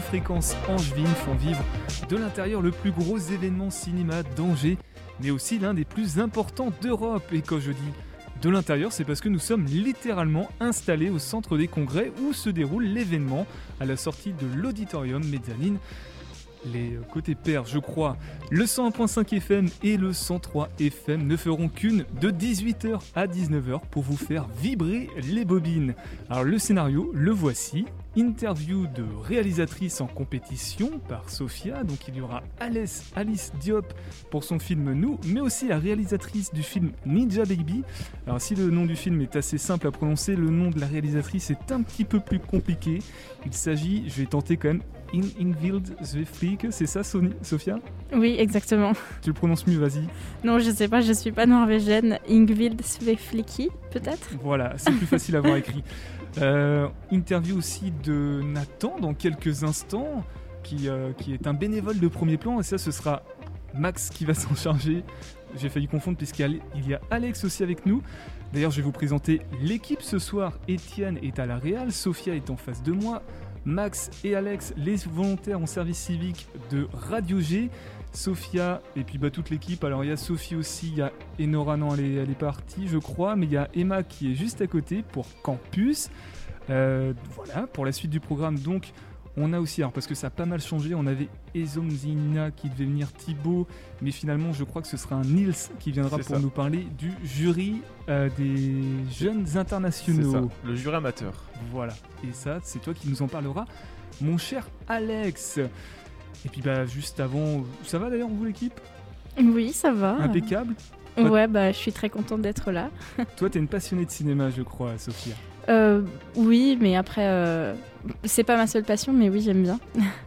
fréquences angevines font vivre de l'intérieur le plus gros événement cinéma d'Angers, mais aussi l'un des plus importants d'Europe. Et quand je dis de l'intérieur, c'est parce que nous sommes littéralement installés au centre des congrès où se déroule l'événement à la sortie de l'auditorium Mezzanine les côtés pairs, je crois. Le 101.5 FM et le 103 FM ne feront qu'une de 18h à 19h pour vous faire vibrer les bobines. Alors le scénario, le voici. Interview de réalisatrice en compétition par Sophia, donc il y aura Alice, Alice Diop pour son film Nous, mais aussi la réalisatrice du film Ninja Baby. Alors si le nom du film est assez simple à prononcer, le nom de la réalisatrice est un petit peu plus compliqué. Il s'agit, je vais tenter quand même, In Ingvild Zweflik, c'est ça Sophia Oui, exactement. Tu le prononces mieux, vas-y. Non, je sais pas, je suis pas norvégienne. Ingvild Svefliki, peut-être? Voilà, c'est plus facile à voir écrit. Euh, interview aussi de Nathan dans quelques instants, qui, euh, qui est un bénévole de premier plan, et ça, ce sera Max qui va s'en charger. J'ai failli confondre puisqu'il y a Alex aussi avec nous. D'ailleurs, je vais vous présenter l'équipe ce soir. Étienne est à la Réal, Sophia est en face de moi. Max et Alex, les volontaires en service civique de Radio G. Sophia et puis bah, toute l'équipe. Alors il y a Sophie aussi, il y a Enora, non elle est, partie je crois, mais il y a Emma qui est juste à côté pour Campus. Euh, voilà, pour la suite du programme donc on a aussi, alors parce que ça a pas mal changé, on avait Ezomzina qui devait venir Thibaut, mais finalement je crois que ce sera un Nils qui viendra pour nous parler du jury euh, des jeunes internationaux. Ça, le jury amateur. Voilà, et ça c'est toi qui nous en parleras, mon cher Alex. Et puis bah juste avant, ça va d'ailleurs vous l'équipe? Oui, ça va. Impeccable. Ouais, bah je suis très contente d'être là. toi, t'es une passionnée de cinéma, je crois, Sophia. Euh, oui, mais après, euh, c'est pas ma seule passion, mais oui, j'aime bien.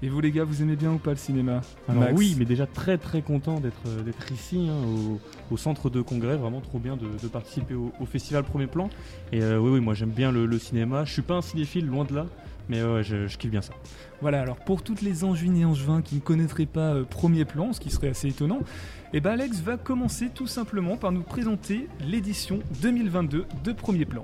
Et vous, les gars, vous aimez bien ou pas le cinéma Alors oui, mais déjà très très content d'être euh, d'être ici, hein, au, centre de congrès. Vraiment trop bien de, participer au, festival Premier Plan. Et oui, oui, moi j'aime bien le, cinéma. Je suis pas un cinéphile, loin de là. Mais ouais, je, kiffe bien ça. Voilà, alors pour toutes les angevines et angevins qui ne connaîtraient pas Premier Plan, ce qui serait assez étonnant, et eh ben Alex va commencer tout simplement par nous présenter l'édition 2022 de Premier Plan.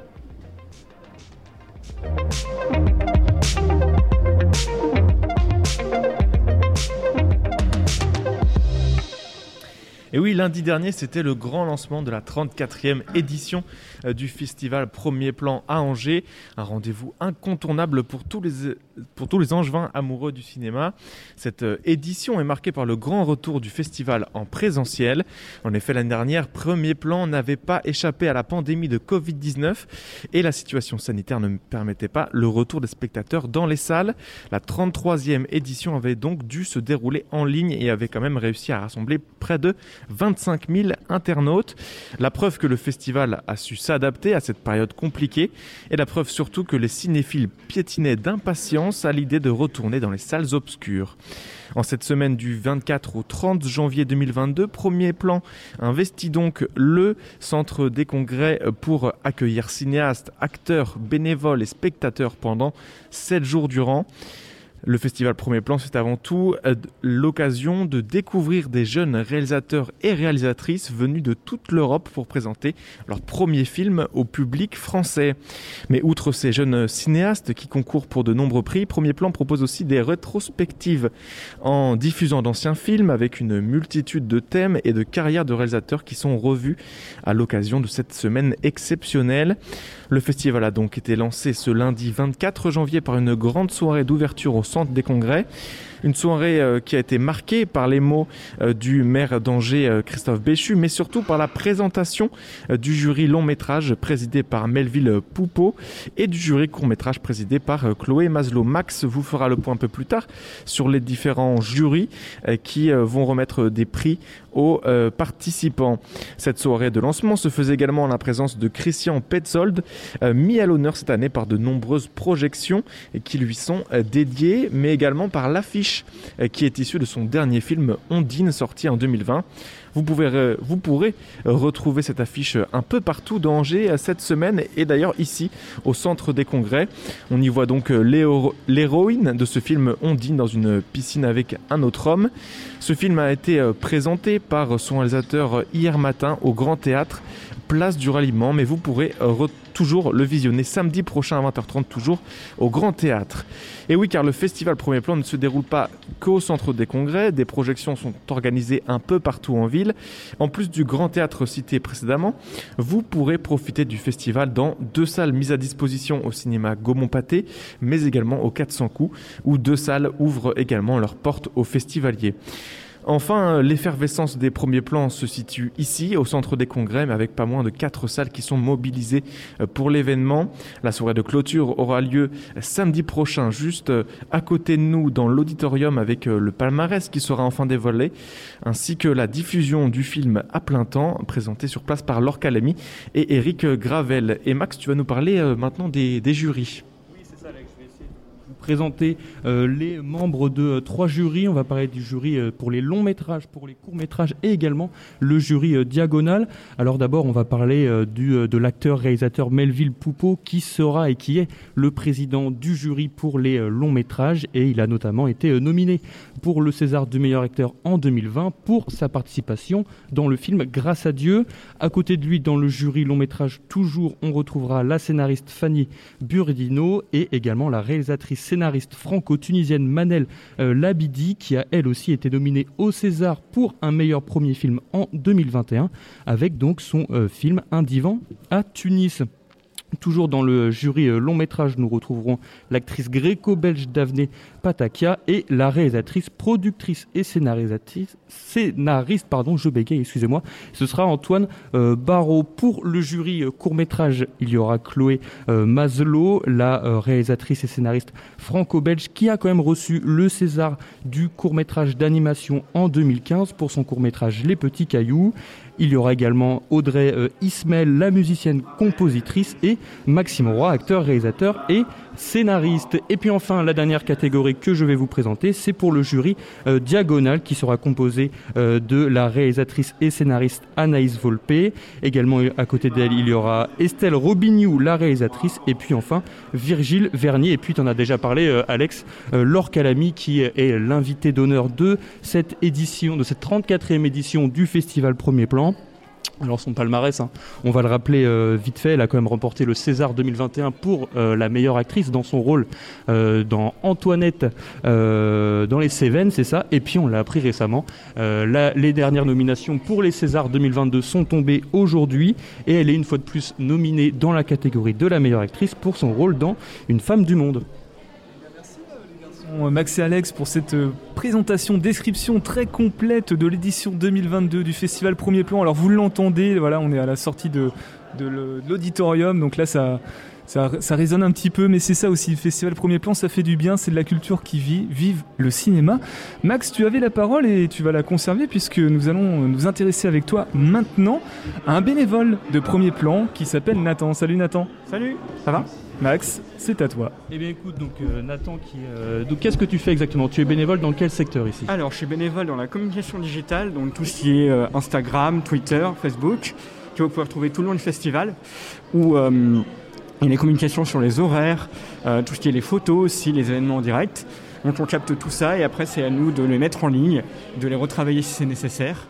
Et oui, lundi dernier, c'était le grand lancement de la 34e édition euh, du festival Premier Plan à Angers. Un rendez-vous incontournable pour tous les, pour tous les angevins amoureux du cinéma. Cette euh, édition est marquée par le grand retour du festival en présentiel. En effet, l'année dernière, Premier Plan n'avait pas échappé à la pandémie de Covid-19 et la situation sanitaire ne permettait pas le retour des spectateurs dans les salles. La 33e édition avait donc dû se dérouler en ligne et avait quand même réussi à rassembler près de 25 000 internautes. La preuve que le festival a su s'adapter à cette période compliquée et la preuve surtout que les cinéphiles piétinaient d'impatience à l'idée de retourner dans les salles obscures. En cette semaine du 24 au 30 janvier 2022, premier plan investit donc le centre des congrès pour accueillir cinéastes, acteurs, bénévoles et spectateurs pendant 7 jours durant. Le festival Premier Plan, c'est avant tout euh, l'occasion de découvrir des jeunes réalisateurs et réalisatrices venus de toute l'Europe pour présenter leur premier film au public français. Mais outre ces jeunes cinéastes qui concourent pour de nombreux prix, Premier Plan propose aussi des rétrospectives en diffusant d'anciens films avec une multitude de thèmes et de carrières de réalisateurs qui sont revus à l'occasion de cette semaine exceptionnelle. Le festival a donc été lancé ce lundi 24 janvier par une grande soirée d'ouverture au centre des congrès. Une soirée euh, qui a été marquée par les mots euh, du maire d'Angers, euh, Christophe Béchu, mais surtout par la présentation du jury long métrage présidé par Melville Poupeau et du jury court métrage présidé par Chloé Maslow. Max vous fera le point un peu plus tard sur les différents jurys qui vont remettre des prix aux participants. Cette soirée de lancement se faisait également en la présence de Christian Petzold, mis à l'honneur cette année par de nombreuses projections qui lui sont dédiées, mais également par l'affiche euh, qui est issu de son dernier film Ondine sorti en 2020. Vous, vous pourrez retrouver cette affiche un peu partout dans Angers euh, cette semaine et d'ailleurs ici au centre des congrès. On y voit donc euh, l'héroïne de ce film Ondine dans une piscine avec un autre homme. Ce film a été présenté par son réalisateur hier matin au Grand Théâtre, place du Ralliement, mais vous pourrez retrouver toujours le visionner samedi prochain à 20h30 toujours au Grand Théâtre. Et oui, car le festival Premier Plan ne se déroule pas qu'au centre des congrès, des projections sont organisées un peu partout en ville. En plus du Grand Théâtre cité précédemment, vous pourrez profiter du festival dans deux salles mises à disposition au cinéma Gaumont-Pâté, mais également au 400 coups, où deux salles ouvrent également leurs portes aux festivaliers. Enfin, l'effervescence des premiers plans se situe ici, au centre des congrès, mais avec pas moins de quatre salles qui sont mobilisées euh, pour l'événement. La soirée de clôture aura lieu samedi prochain, juste euh, à côté de nous, dans l'auditorium, avec euh, le palmarès qui sera enfin dévoilé, ainsi que la diffusion du film à plein temps, présenté sur place par Laure Calamy et Eric Gravel. Et Max, tu vas nous parler maintenant des jurys présenter euh, les membres de euh, trois jurys. On va parler du jury euh, pour les longs métrages, pour les courts métrages et également le jury diagonal. Alors d'abord, on va parler du, de l'acteur réalisateur Melville Poupeau qui sera et qui est le président du jury pour les longs métrages et il a notamment été nominé pour le César du meilleur acteur en 2020 pour sa participation dans le film Grâce à Dieu. À côté de lui, dans le jury long métrage, toujours, on retrouvera la scénariste Fanny Burdino et également la réalisatrice scénariste franco-tunisienne Manel euh, Labidi, qui a elle aussi été nominée au César pour un meilleur premier film en 2021, avec donc son euh, film Un divan à Tunis. Toujours dans le jury euh, long métrage, nous retrouverons l'actrice gréco-belge Daphné Patakia et la réalisatrice, productrice et scénariste, pardon, je bégaye, excusez-moi. Ce sera Antoine euh, Barrault. Pour le jury euh, court métrage, il y aura Chloé Maslow, la réalisatrice et scénariste franco-belge, qui a quand même reçu le César du court métrage d'animation en 2015 pour son court métrage Les Petits Cailloux. Il y aura également Audrey euh, Ismail, la musicienne compositrice, et Maxime Roy, acteur, réalisateur et scénariste. Et puis enfin, la dernière catégorie que je vais vous présenter, c'est pour le jury euh, Diagonal, qui sera composé euh, de la réalisatrice et scénariste Anaïs Volpe. Également à côté d'elle, il y aura Estelle Robignou, la réalisatrice, et puis enfin Virgile Vernier. Et puis tu en as déjà parlé, Alex, Laure qui est l'invité d'honneur de cette édition, de cette 34e édition du Festival Premier Plan. Alors son palmarès, hein, on va le rappeler euh, vite fait, elle a quand même remporté le César 2021 pour euh, la meilleure actrice dans son rôle euh, dans Antoinette dans les Cévennes, c'est ça. Et puis on l'a appris récemment, les dernières nominations pour les Césars 2022 sont tombées aujourd'hui et elle est une fois de plus nominée dans la catégorie de la meilleure actrice pour son rôle dans Une femme du monde. Euh, Max et Alex pour cette euh, présentation, description très complète de l'édition 2022 du festival Premier Plan. Alors vous l'entendez, voilà, on est à la sortie de, l'auditorium, donc là ça, ça, résonne un petit peu, mais c'est ça aussi, le festival Premier Plan, ça fait du bien, c'est de la culture qui vit, vive le cinéma. Max, tu avais la parole et tu vas la conserver puisque nous allons nous intéresser avec toi maintenant à un bénévole de Premier Plan qui s'appelle Nathan. Salut Nathan. Salut, ça va? Max, c'est à toi. Eh bien écoute, donc euh, Nathan, qui, euh, donc qu'est-ce que tu fais exactement? Tu es bénévole dans quel secteur ici? Alors, je suis bénévole dans la communication digitale, donc tout ce qui est euh, Instagram, Twitter, Facebook, que vous pouvez retrouver tout le long du festival, où il y a les communications sur les horaires, tout ce qui est les photos aussi, les événements en direct. Donc on capte tout ça et après c'est à nous de les mettre en ligne, de les retravailler si c'est nécessaire.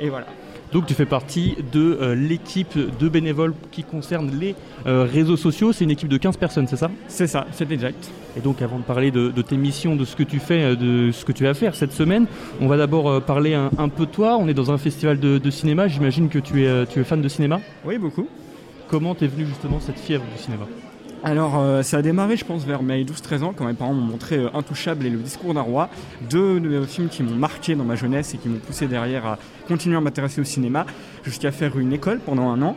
Et voilà. Donc tu fais partie de euh, l'équipe de bénévoles qui concerne les euh, réseaux sociaux. C'est une équipe de 15 personnes, c'est ça? C'est ça, c'est exact. Et donc avant de parler de, tes missions, de ce que tu fais, euh, de ce que tu vas faire cette semaine, on va d'abord parler un, peu de toi. On est dans un festival de, cinéma. J'imagine que tu es, tu es fan de cinéma? Oui, beaucoup. Comment t'es venu justement cette fièvre du cinéma? Alors, euh, ça a démarré, je pense, vers mes 12-13 ans, quand mes parents m'ont montré euh, Intouchable et Le Discours d'un roi, deux, films qui m'ont marqué dans ma jeunesse et qui m'ont poussé derrière à continuer à m'intéresser au cinéma, jusqu'à faire une école pendant un an,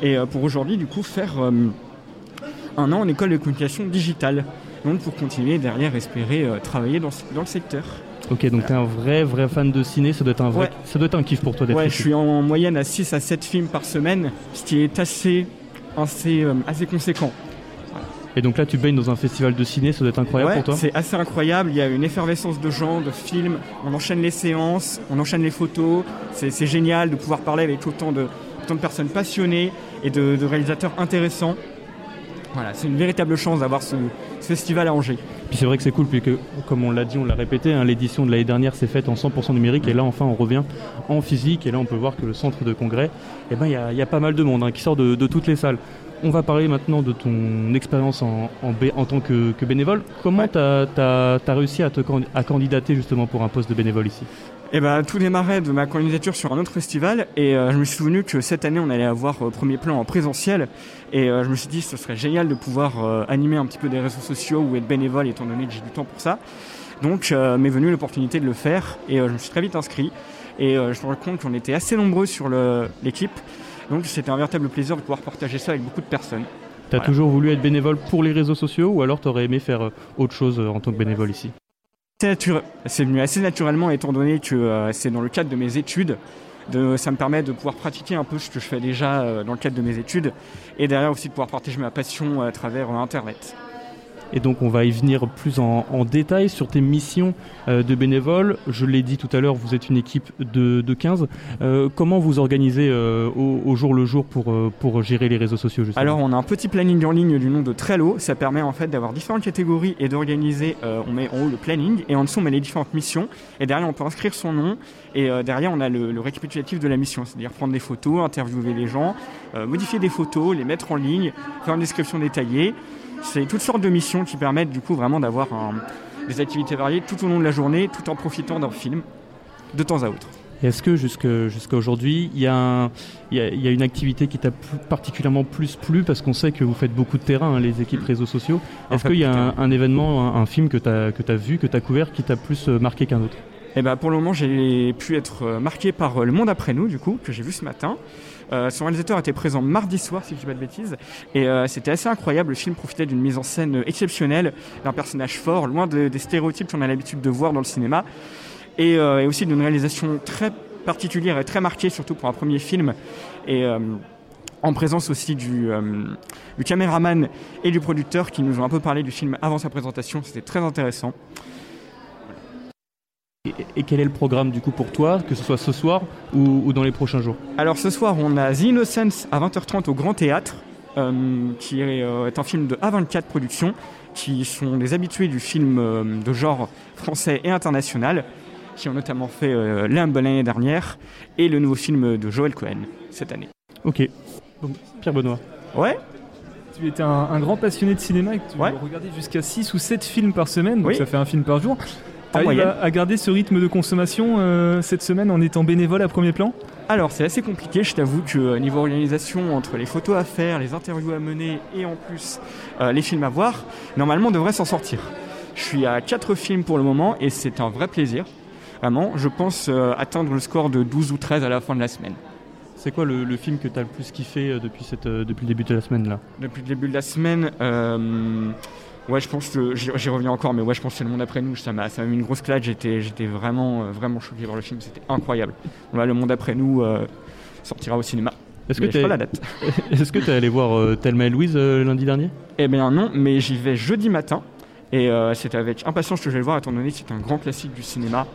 et euh, pour aujourd'hui, du coup, faire un an en école de communication digitale. Donc, pour continuer derrière, espérer travailler dans, le secteur. Ok, donc tu es un vrai, vrai fan de ciné, ça doit être un, vrai, ça doit être un kiff pour toi d'être Ouais, je suis en moyenne à 6 à 7 films par semaine, ce qui est assez, assez, assez conséquent. Et donc là, tu baignes dans un festival de ciné, ça doit être incroyable pour toi C'est assez incroyable, il y a une effervescence de gens, de films, on enchaîne les séances, on enchaîne les photos, c'est génial de pouvoir parler avec autant de, de personnes passionnées et de, réalisateurs intéressants. Voilà, c'est une véritable chance d'avoir ce, festival à Angers. Puis c'est vrai que c'est cool, puisque comme on l'a dit, on l'a répété, hein, l'édition de l'année dernière s'est faite en 100% numérique, et là enfin on revient en physique, et là on peut voir que le centre de congrès, eh ben, il ben, y, y, a pas mal de monde hein, qui sort de, de, toutes les salles. On va parler maintenant de ton expérience en, en, en, tant que, que bénévole. Comment tu as, as, réussi à, te, à candidater justement pour un poste de bénévole ici? Eh ben, tout démarrait de ma candidature sur un autre festival et euh, je me suis souvenu que cette année on allait avoir euh, premier plan en présentiel et euh, je me suis dit ce serait génial de pouvoir animer un petit peu des réseaux sociaux ou être bénévole étant donné que j'ai du temps pour ça. Donc m'est venue l'opportunité de le faire et je me suis très vite inscrit et je me rends compte qu'on était assez nombreux sur l'équipe donc c'était un véritable plaisir de pouvoir partager ça avec beaucoup de personnes. Tu as voilà. toujours voulu être bénévole pour les réseaux sociaux ou alors tu aurais aimé faire autre chose en tant que bénévole ici? C'est venu assez naturellement étant donné que euh, c'est dans le cadre de mes études. De, ça me permet de pouvoir pratiquer un peu ce que je fais déjà euh, dans le cadre de mes études et derrière aussi de pouvoir partager ma passion à travers euh, Internet. Et donc on va y venir plus en, détail sur tes missions euh, de bénévole. Je l'ai dit tout à l'heure, vous êtes une équipe de, de 15. Euh, comment vous organisez euh, au, jour le jour pour, pour gérer les réseaux sociaux justement? Alors on a un petit planning en ligne du nom de Trello. Ça permet en fait d'avoir différentes catégories et d'organiser. On met en haut le planning et en dessous on met les différentes missions. Et derrière on peut inscrire son nom. Et derrière on a le, le récapitulatif de la mission, c'est-à-dire prendre des photos, interviewer les gens, modifier des photos, les mettre en ligne, faire une description détaillée. C'est toutes sortes de missions qui permettent du coup vraiment d'avoir des activités variées tout au long de la journée, tout en profitant d'un film de temps à autre. Est-ce que jusqu'à aujourd'hui, il y, a y, y a une activité qui t'a particulièrement plus plu parce qu'on sait que vous faites beaucoup de terrain, hein, les équipes réseaux sociaux. Est-ce qu'il y a un, un événement, un, un, film que tu as, as vu, que tu as couvert qui t'a plus marqué qu'un autre? Eh ben, pour le moment, j'ai pu être marqué par Le Monde après nous, du coup, que j'ai vu ce matin. Euh, son réalisateur était présent mardi soir, si je ne dis pas de bêtises, et euh, c'était assez incroyable. Le film profitait d'une mise en scène exceptionnelle, d'un personnage fort, loin de, des stéréotypes qu'on a l'habitude de voir dans le cinéma, et, euh, et aussi d'une réalisation très particulière et très marquée, surtout pour un premier film. Et en présence aussi du caméraman et du producteur qui nous ont un peu parlé du film avant sa présentation. C'était très intéressant. Et, quel est le programme du coup pour toi, que ce soit ce soir ou, ou dans les prochains jours? Alors ce soir, on a The Innocence à 20h30 au Grand Théâtre, euh, qui est, euh, est, un film de A24 Productions, qui sont des habitués du film euh, de genre français et international, qui ont notamment fait euh, Limbe l'année dernière et le nouveau film de Joël Cohen cette année. Ok. Donc, Pierre Benoît. Ouais tu étais un, un, grand passionné de cinéma et que tu ouais. regardais jusqu'à 6 ou 7 films par semaine, donc oui. ça fait un film par jour. T'arrives à, à garder ce rythme de consommation euh, cette semaine en étant bénévole à premier plan? Alors c'est assez compliqué, je t'avoue que euh, niveau organisation, entre les photos à faire, les interviews à mener et en plus euh, les films à voir, normalement on devrait s'en sortir. Je suis à 4 films pour le moment et c'est un vrai plaisir. Vraiment, je pense euh, atteindre le score de 12 ou 13 à la fin de la semaine. C'est quoi le, le, film que tu as le plus kiffé depuis, cette, depuis le début de la semaine là? Depuis le début de la semaine, euh, ouais, je pense que j'y reviens encore, mais ouais, je pense que c'est le monde après nous. Ça m'a mis une grosse claque. J'étais vraiment, euh, vraiment choqué par le film. C'était incroyable. Voilà, le monde après nous euh, sortira au cinéma. Est-ce que tu es... la date Est-ce que tu es allé voir euh, Thelma et Louise euh, lundi dernier? Eh bien non, mais j'y vais jeudi matin. Et euh, c'était avec impatience que je vais le voir, étant donné que c'est un grand classique du cinéma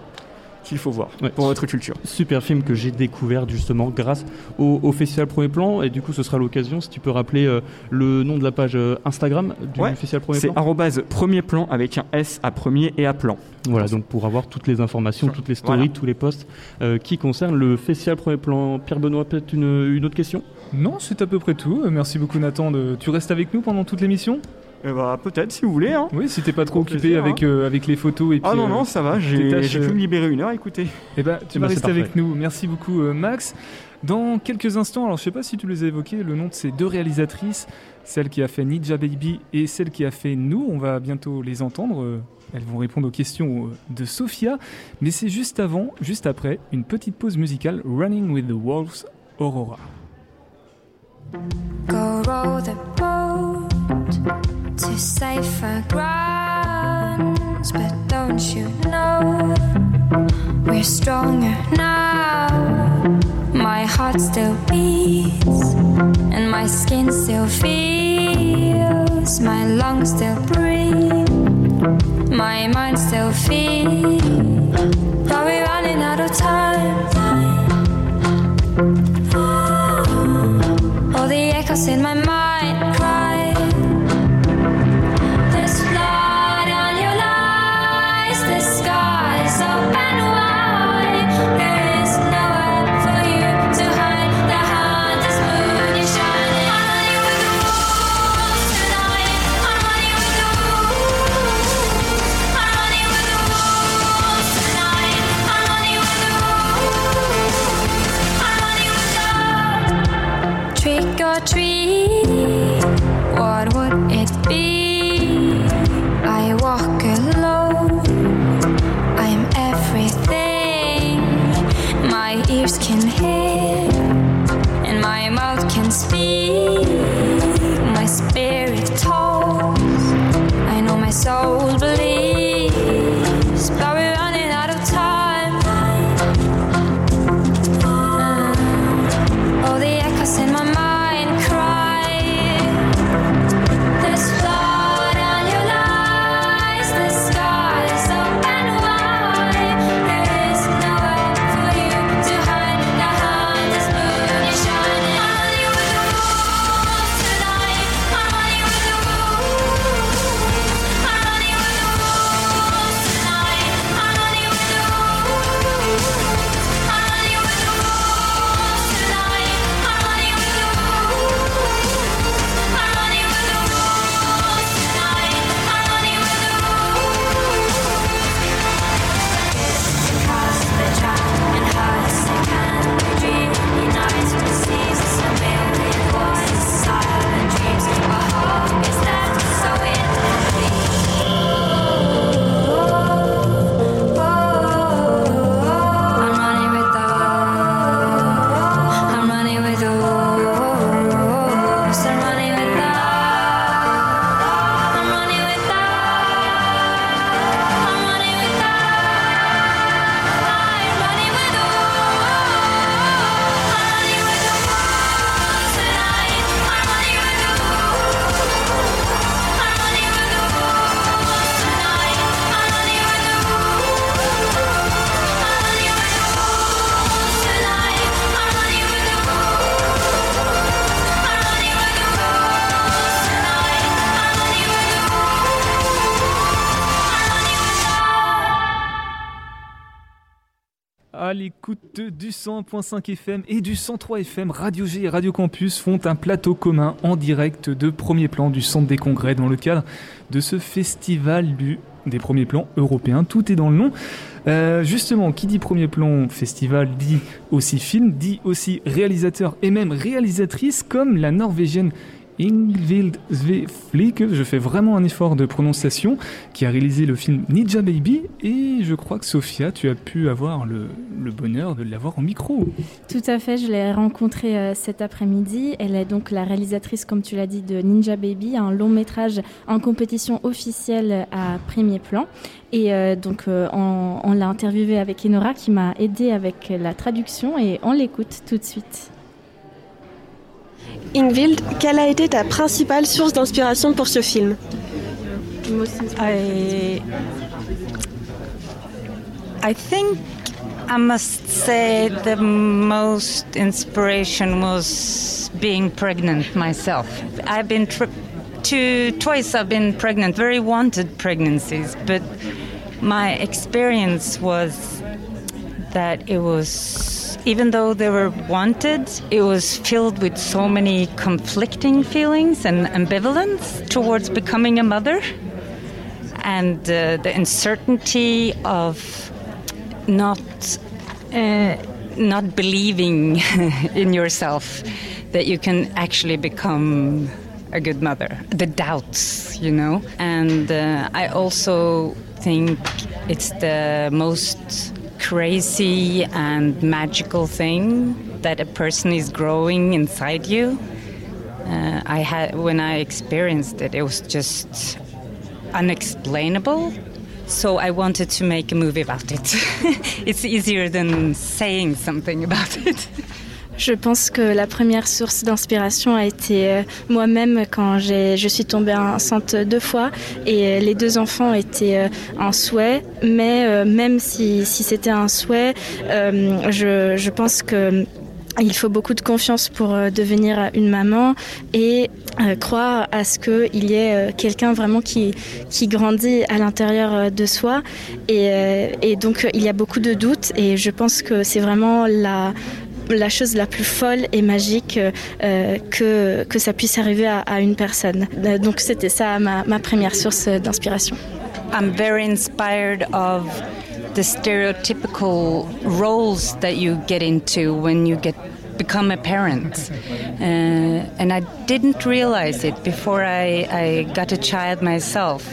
qu'il faut voir ouais. pour votre culture. Super film que j'ai découvert justement grâce au, au, Festival Premier Plan et du coup ce sera l'occasion si tu peux rappeler euh, le nom de la page euh, Instagram du ouais, Festival Premier Plan. C'est arrobase premier plan avec un S à premier et à plan. Voilà donc pour avoir toutes les informations, toutes les stories, voilà. tous les posts euh, qui concernent le Festival Premier Plan. Pierre Benoît peut-être une, une autre question? Non c'est à peu près tout. Merci beaucoup Nathan. De... Tu restes avec nous pendant toute l'émission? Eh bah, peut-être si vous voulez. Hein. Oui, si t'es pas trop occupé plaisir, avec, hein. euh, avec les photos et puis. Ah non, non, ça va, j'ai pu me libérer une heure, écoutez. Eh bah, tu vas rester avec nous. Merci beaucoup, euh, Max. Dans quelques instants, alors je sais pas si tu les as évoqués, le nom de ces deux réalisatrices, celle qui a fait Ninja Baby et celle qui a fait Nous, on va bientôt les entendre. Euh, elles vont répondre aux questions de Sophia, mais c'est juste avant, juste après, une petite pause musicale Running with the Wolves, Aurora. Go row the boat. To safer grounds. But don't you know we're stronger now? My heart still beats, and my skin still feels, my lungs still breathe, my mind still feels. Are we running out of time? All the echoes in my mind du 100.5 FM et du 103 FM, Radio G et Radio Campus font un plateau commun en direct de premier plan du Centre des Congrès dans le cadre de ce festival du, des premiers plans européens. Tout est dans le nom. Euh, justement, qui dit premier plan festival dit aussi film, dit aussi réalisateur et même réalisatrice comme la norvégienne Ingvild Sveflik, je fais vraiment un effort de prononciation, qui a réalisé le film Ninja Baby. Et je crois que Sophia, tu as pu avoir le, bonheur de l'avoir en micro. Tout à fait, je l'ai rencontrée euh, cet après-midi. Elle est donc la réalisatrice, comme tu l'as dit, de Ninja Baby, un long métrage en compétition officielle à premier plan. Et euh, donc, euh, on, on l'a interviewée avec Enora qui m'a aidé avec la traduction et on l'écoute tout de suite. Ingvild, quelle a été ta principale source d'inspiration pour ce film I, think I must say the most inspiration was being pregnant myself. I've been two twice. I've been pregnant, very wanted pregnancies, but my experience was that it was even though they were wanted, it was filled with so many conflicting feelings and ambivalence towards becoming a mother. And uh, the uncertainty of not uh, not believing in yourself that you can actually become a good mother. The doubts you know? And uh, i also think it's the most crazy and magical thing that a person is growing inside you uh, i had when i experienced it it was just unexplainable. So I wanted to make a movie about it. it's easier than saying something about it. Je pense que la première source d'inspiration a été euh, moi-même quand je suis tombée enceinte deux fois et euh, les deux enfants étaient euh, un souhait, mais euh, même si, si c'était un souhait, euh, je, je pense que il faut beaucoup de confiance pour euh, devenir une maman et euh, croire à ce qu'il y ait euh, quelqu'un vraiment qui, qui grandit à l'intérieur euh, de soi. Et, euh, et donc, euh, il y a beaucoup de doutes et je pense que c'est vraiment la, la chose la plus folle et magique euh, que, que ça puisse arriver à, à une personne. Euh, Donc, c'était ça ma, ma première source d'inspiration. I'm very inspired of the stereotypical roles that you get into when you get become a parent. Uh, and I didn't realize it before I, I got a child myself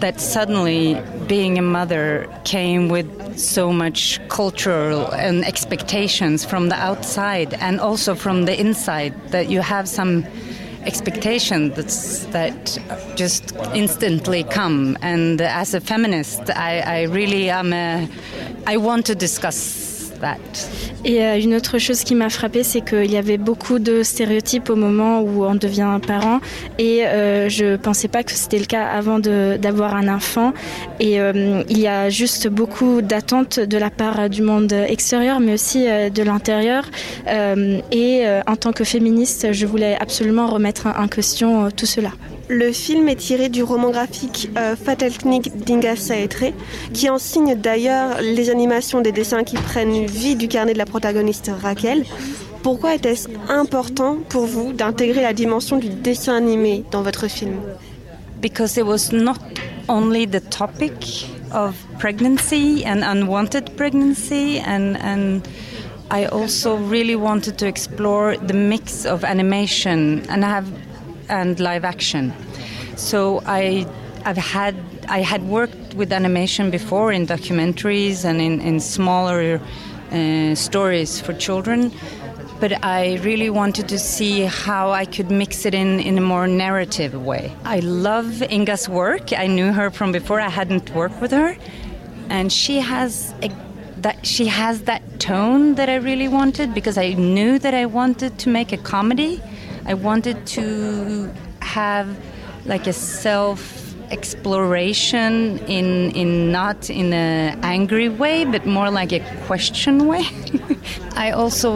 that suddenly being a mother came with so much cultural and expectations from the outside and also from the inside that you have some expectation that's, that just instantly come. And as a feminist I, I really am a, I want to discuss Et euh, une autre chose qui m'a frappée, c'est qu'il y avait beaucoup de stéréotypes au moment où on devient parent. Et euh, je pensais pas que c'était le cas avant d'avoir un enfant. Et euh, il y a juste beaucoup d'attentes de la part du monde extérieur, mais aussi de l'intérieur. Et en tant que féministe, je voulais absolument remettre en question tout cela. Le film est tiré du roman graphique euh, Fatal Knick d'Inga Saetre, qui en signe d'ailleurs les animations des dessins qui prennent vie du carnet de la protagoniste Raquel. Pourquoi était-ce important pour vous d'intégrer la dimension du dessin animé dans votre film? Because it was not only the topic of pregnancy and unwanted pregnancy and and I also really wanted to explore the mix of animation and have and live action. So I I've had I had worked with animation before in documentaries and in, in smaller uh, stories for children but I really wanted to see how I could mix it in in a more narrative way. I love Inga's work. I knew her from before. I hadn't worked with her, and she has a, that she has that tone that I really wanted because I knew that I wanted to make a comedy. I wanted to have like a self exploration in in not in an angry way but more like a question way. I also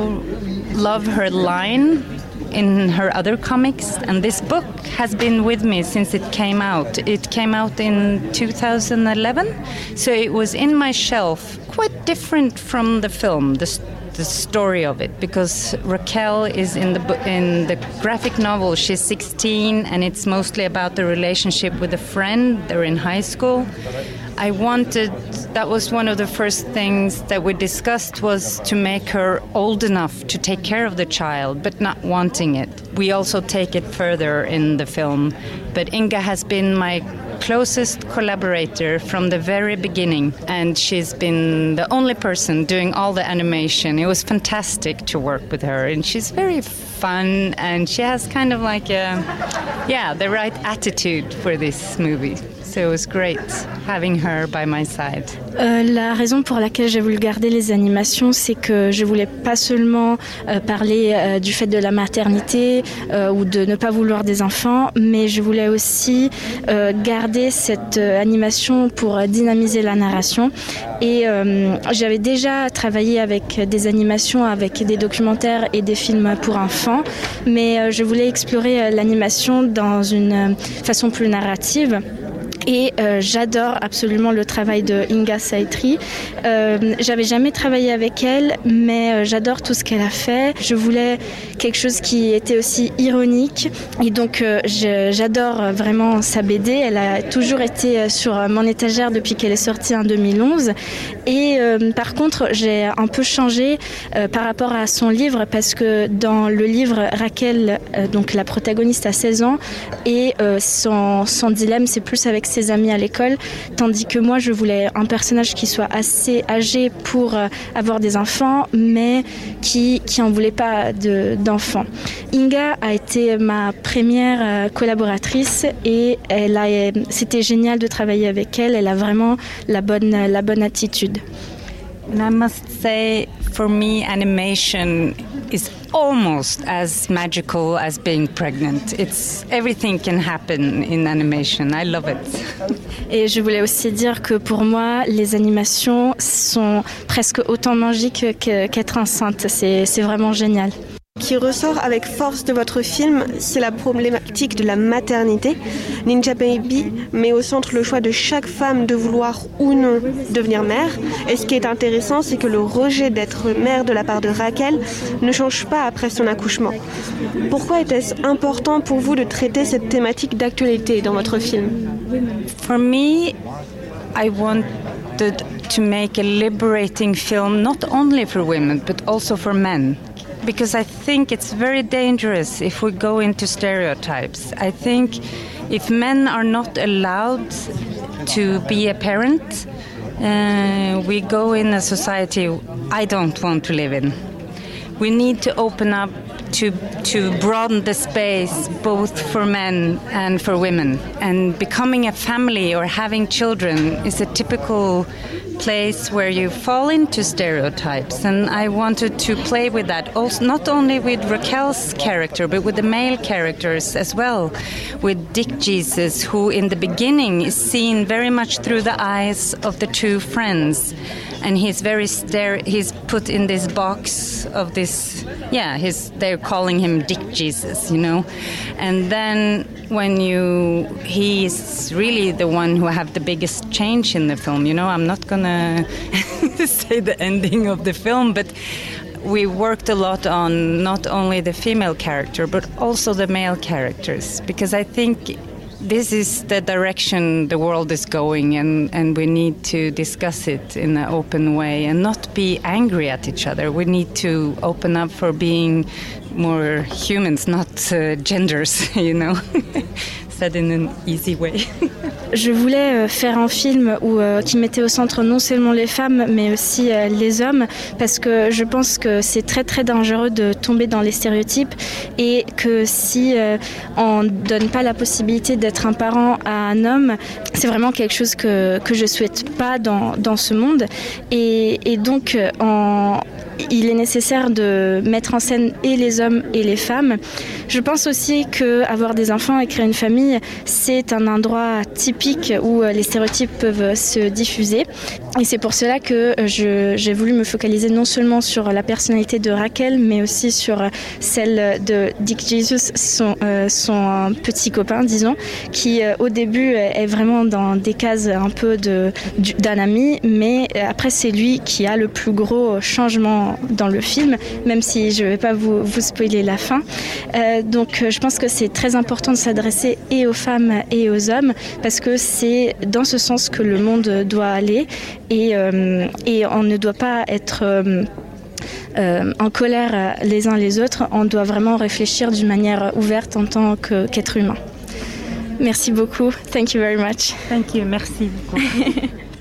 love her line in her other comics and this book has been with me since it came out. It came out in 2011 so it was in my shelf quite different from the film. The, the story of it because Raquel is in the in the graphic novel she's 16 and it's mostly about the relationship with a friend they're in high school. I wanted that was one of the first things that we discussed was to make her old enough to take care of the child but not wanting it. We also take it further in the film. But Inga has been my closest collaborator from the very beginning, and she's been the only person doing all the animation. It was fantastic to work with her, and she's very fun, and she has kind of like a, yeah, the right attitude for this movie. So great having her by my side. Euh, la raison pour laquelle j'ai voulu garder les animations, c'est que je voulais pas seulement euh, parler euh, du fait de la maternité ou de ne pas vouloir des enfants, mais je voulais aussi garder cette animation pour dynamiser la narration. Et j'avais déjà travaillé avec des animations, avec des documentaires et des films pour enfants, mais je voulais explorer l'animation dans une façon plus narrative. Et euh, j'adore absolument le travail de Inga Saitri. Euh, J'avais jamais travaillé avec elle, mais euh, j'adore tout ce qu'elle a fait. Je voulais quelque chose qui était aussi ironique. Et donc j'adore vraiment sa BD. Elle a toujours été sur mon étagère depuis qu'elle est sortie en 2011. Et par contre, j'ai un peu changé par rapport à son livre parce que dans le livre, Raquel, donc la protagoniste, a 16 ans et son, son dilemme, c'est plus avec ses amis à l'école, tandis que moi, je voulais un personnage qui soit assez âgé pour euh, avoir des enfants, mais qui qui voulait pas de- d'enfants. Inga a été ma première euh, collaboratrice et c'était génial de travailler avec elle. Elle a vraiment la bonne la bonne attitude. And I must say, for me, animation is almost as magical as being pregnant. It's everything can happen in animation. I love it. Et je voulais aussi dire que pour moi, les animations sont presque autant magiques que- qu'être enceinte. C'est vraiment génial. Qui ressort avec force de votre film, c'est la problématique de la maternité. Ninja Baby met au centre le choix de chaque femme de vouloir ou non devenir mère. Et ce qui est intéressant, c'est que le rejet d'être mère de la part de Raquel ne change pas après son accouchement. Pourquoi était-ce important pour vous de traiter cette thématique d'actualité dans votre film? For me, I wanted to make a liberating film not only for women but also for men. Because I think it's very dangerous if we go into stereotypes. I think if men are not allowed to be a parent, uh, we go in a society I don't want to live in. We need to open up to to broaden the space both for men and for women. And becoming a family or having children is a typical place where you fall into stereotypes and I wanted to play with that also not only with Raquel's character but with the male characters as well with Dick Jesus who in the beginning is seen very much through the eyes of the two friends. And he's very stare he's put in this box of this yeah he's they're calling him Dick Jesus you know? And then when you he's really the one who have the biggest change in the film you know? I'm not gonna say the ending of the film but we worked a lot on not only the female character but also the male characters because i think this is the direction the world is going and, and we need to discuss it in an open way and not be angry at each other. We need to open up for being more humans not uh, genders you know Je voulais euh, faire un film où, euh, qui mettait au centre non seulement les femmes, mais aussi euh, les hommes, parce que je pense que c'est très très dangereux de tomber dans les stéréotypes et que si on ne donne pas la possibilité d'être un parent à un homme, c'est vraiment quelque chose que, que je souhaite pas dans, dans ce monde. Et, donc, en, il est nécessaire de mettre en scène et les hommes et les femmes. Je pense aussi que avoir des enfants et créer une famille, c'est un endroit typique où euh, les stéréotypes peuvent se diffuser. Et c'est pour cela que euh, j'ai voulu me focaliser non seulement sur la personnalité de Raquel, mais aussi sur euh, celle de Dick Jesus, son, petit copain, disons, qui au début est vraiment dans des cases un peu d'un ami, mais après c'est lui qui a le plus gros changement dans le film, même si je ne vais pas vous, vous spoiler la fin. Euh, donc euh, je pense que c'est très important de s'adresser et aux femmes et aux hommes, parce que c'est dans ce sens que le monde doit aller, et, euh, et on ne doit pas être... euh, euh, en colère les uns les autres, on doit vraiment réfléchir d'une manière ouverte en tant qu'être humain. Merci beaucoup. Thank you very much. thank you merci beaucoup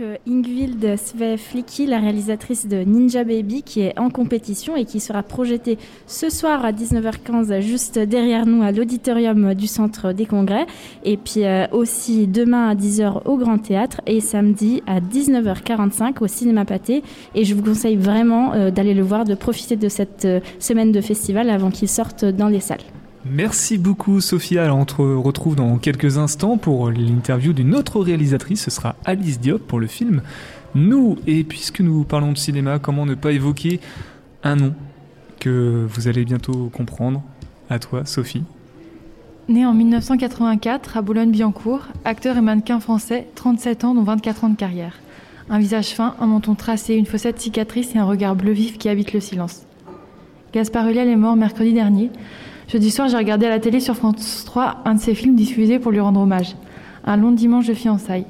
Euh, Ingvild Sveflicki, la réalisatrice de Ninja Baby, qui est en compétition et qui sera projetée ce soir à 19h15 juste derrière nous à l'auditorium du Centre des Congrès. Et puis euh, aussi demain à 10h au Grand Théâtre et samedi à 19h45 au Cinéma Pâté. Et je vous conseille vraiment euh, d'aller le voir, de profiter de cette semaine de festival avant qu'il sorte dans les salles. Merci beaucoup Sophia. Alors, on te retrouve dans quelques instants pour l'interview d'une autre réalisatrice. Ce sera Alice Diop pour le film Nous. Et puisque nous parlons de cinéma, comment ne pas évoquer un nom que vous allez bientôt comprendre À toi, Sophie? Né en 1984 à Boulogne-Billancourt, acteur et mannequin français, 37 ans dont 24 ans de carrière. Un visage fin, un menton tracé, une fossette cicatrice et un regard bleu vif qui habite le silence. Gaspard Ulliel est mort mercredi dernier. Jeudi soir, j'ai regardé à la télé sur France 3 un de ses films diffusés pour lui rendre hommage. Un long dimanche de fiançailles.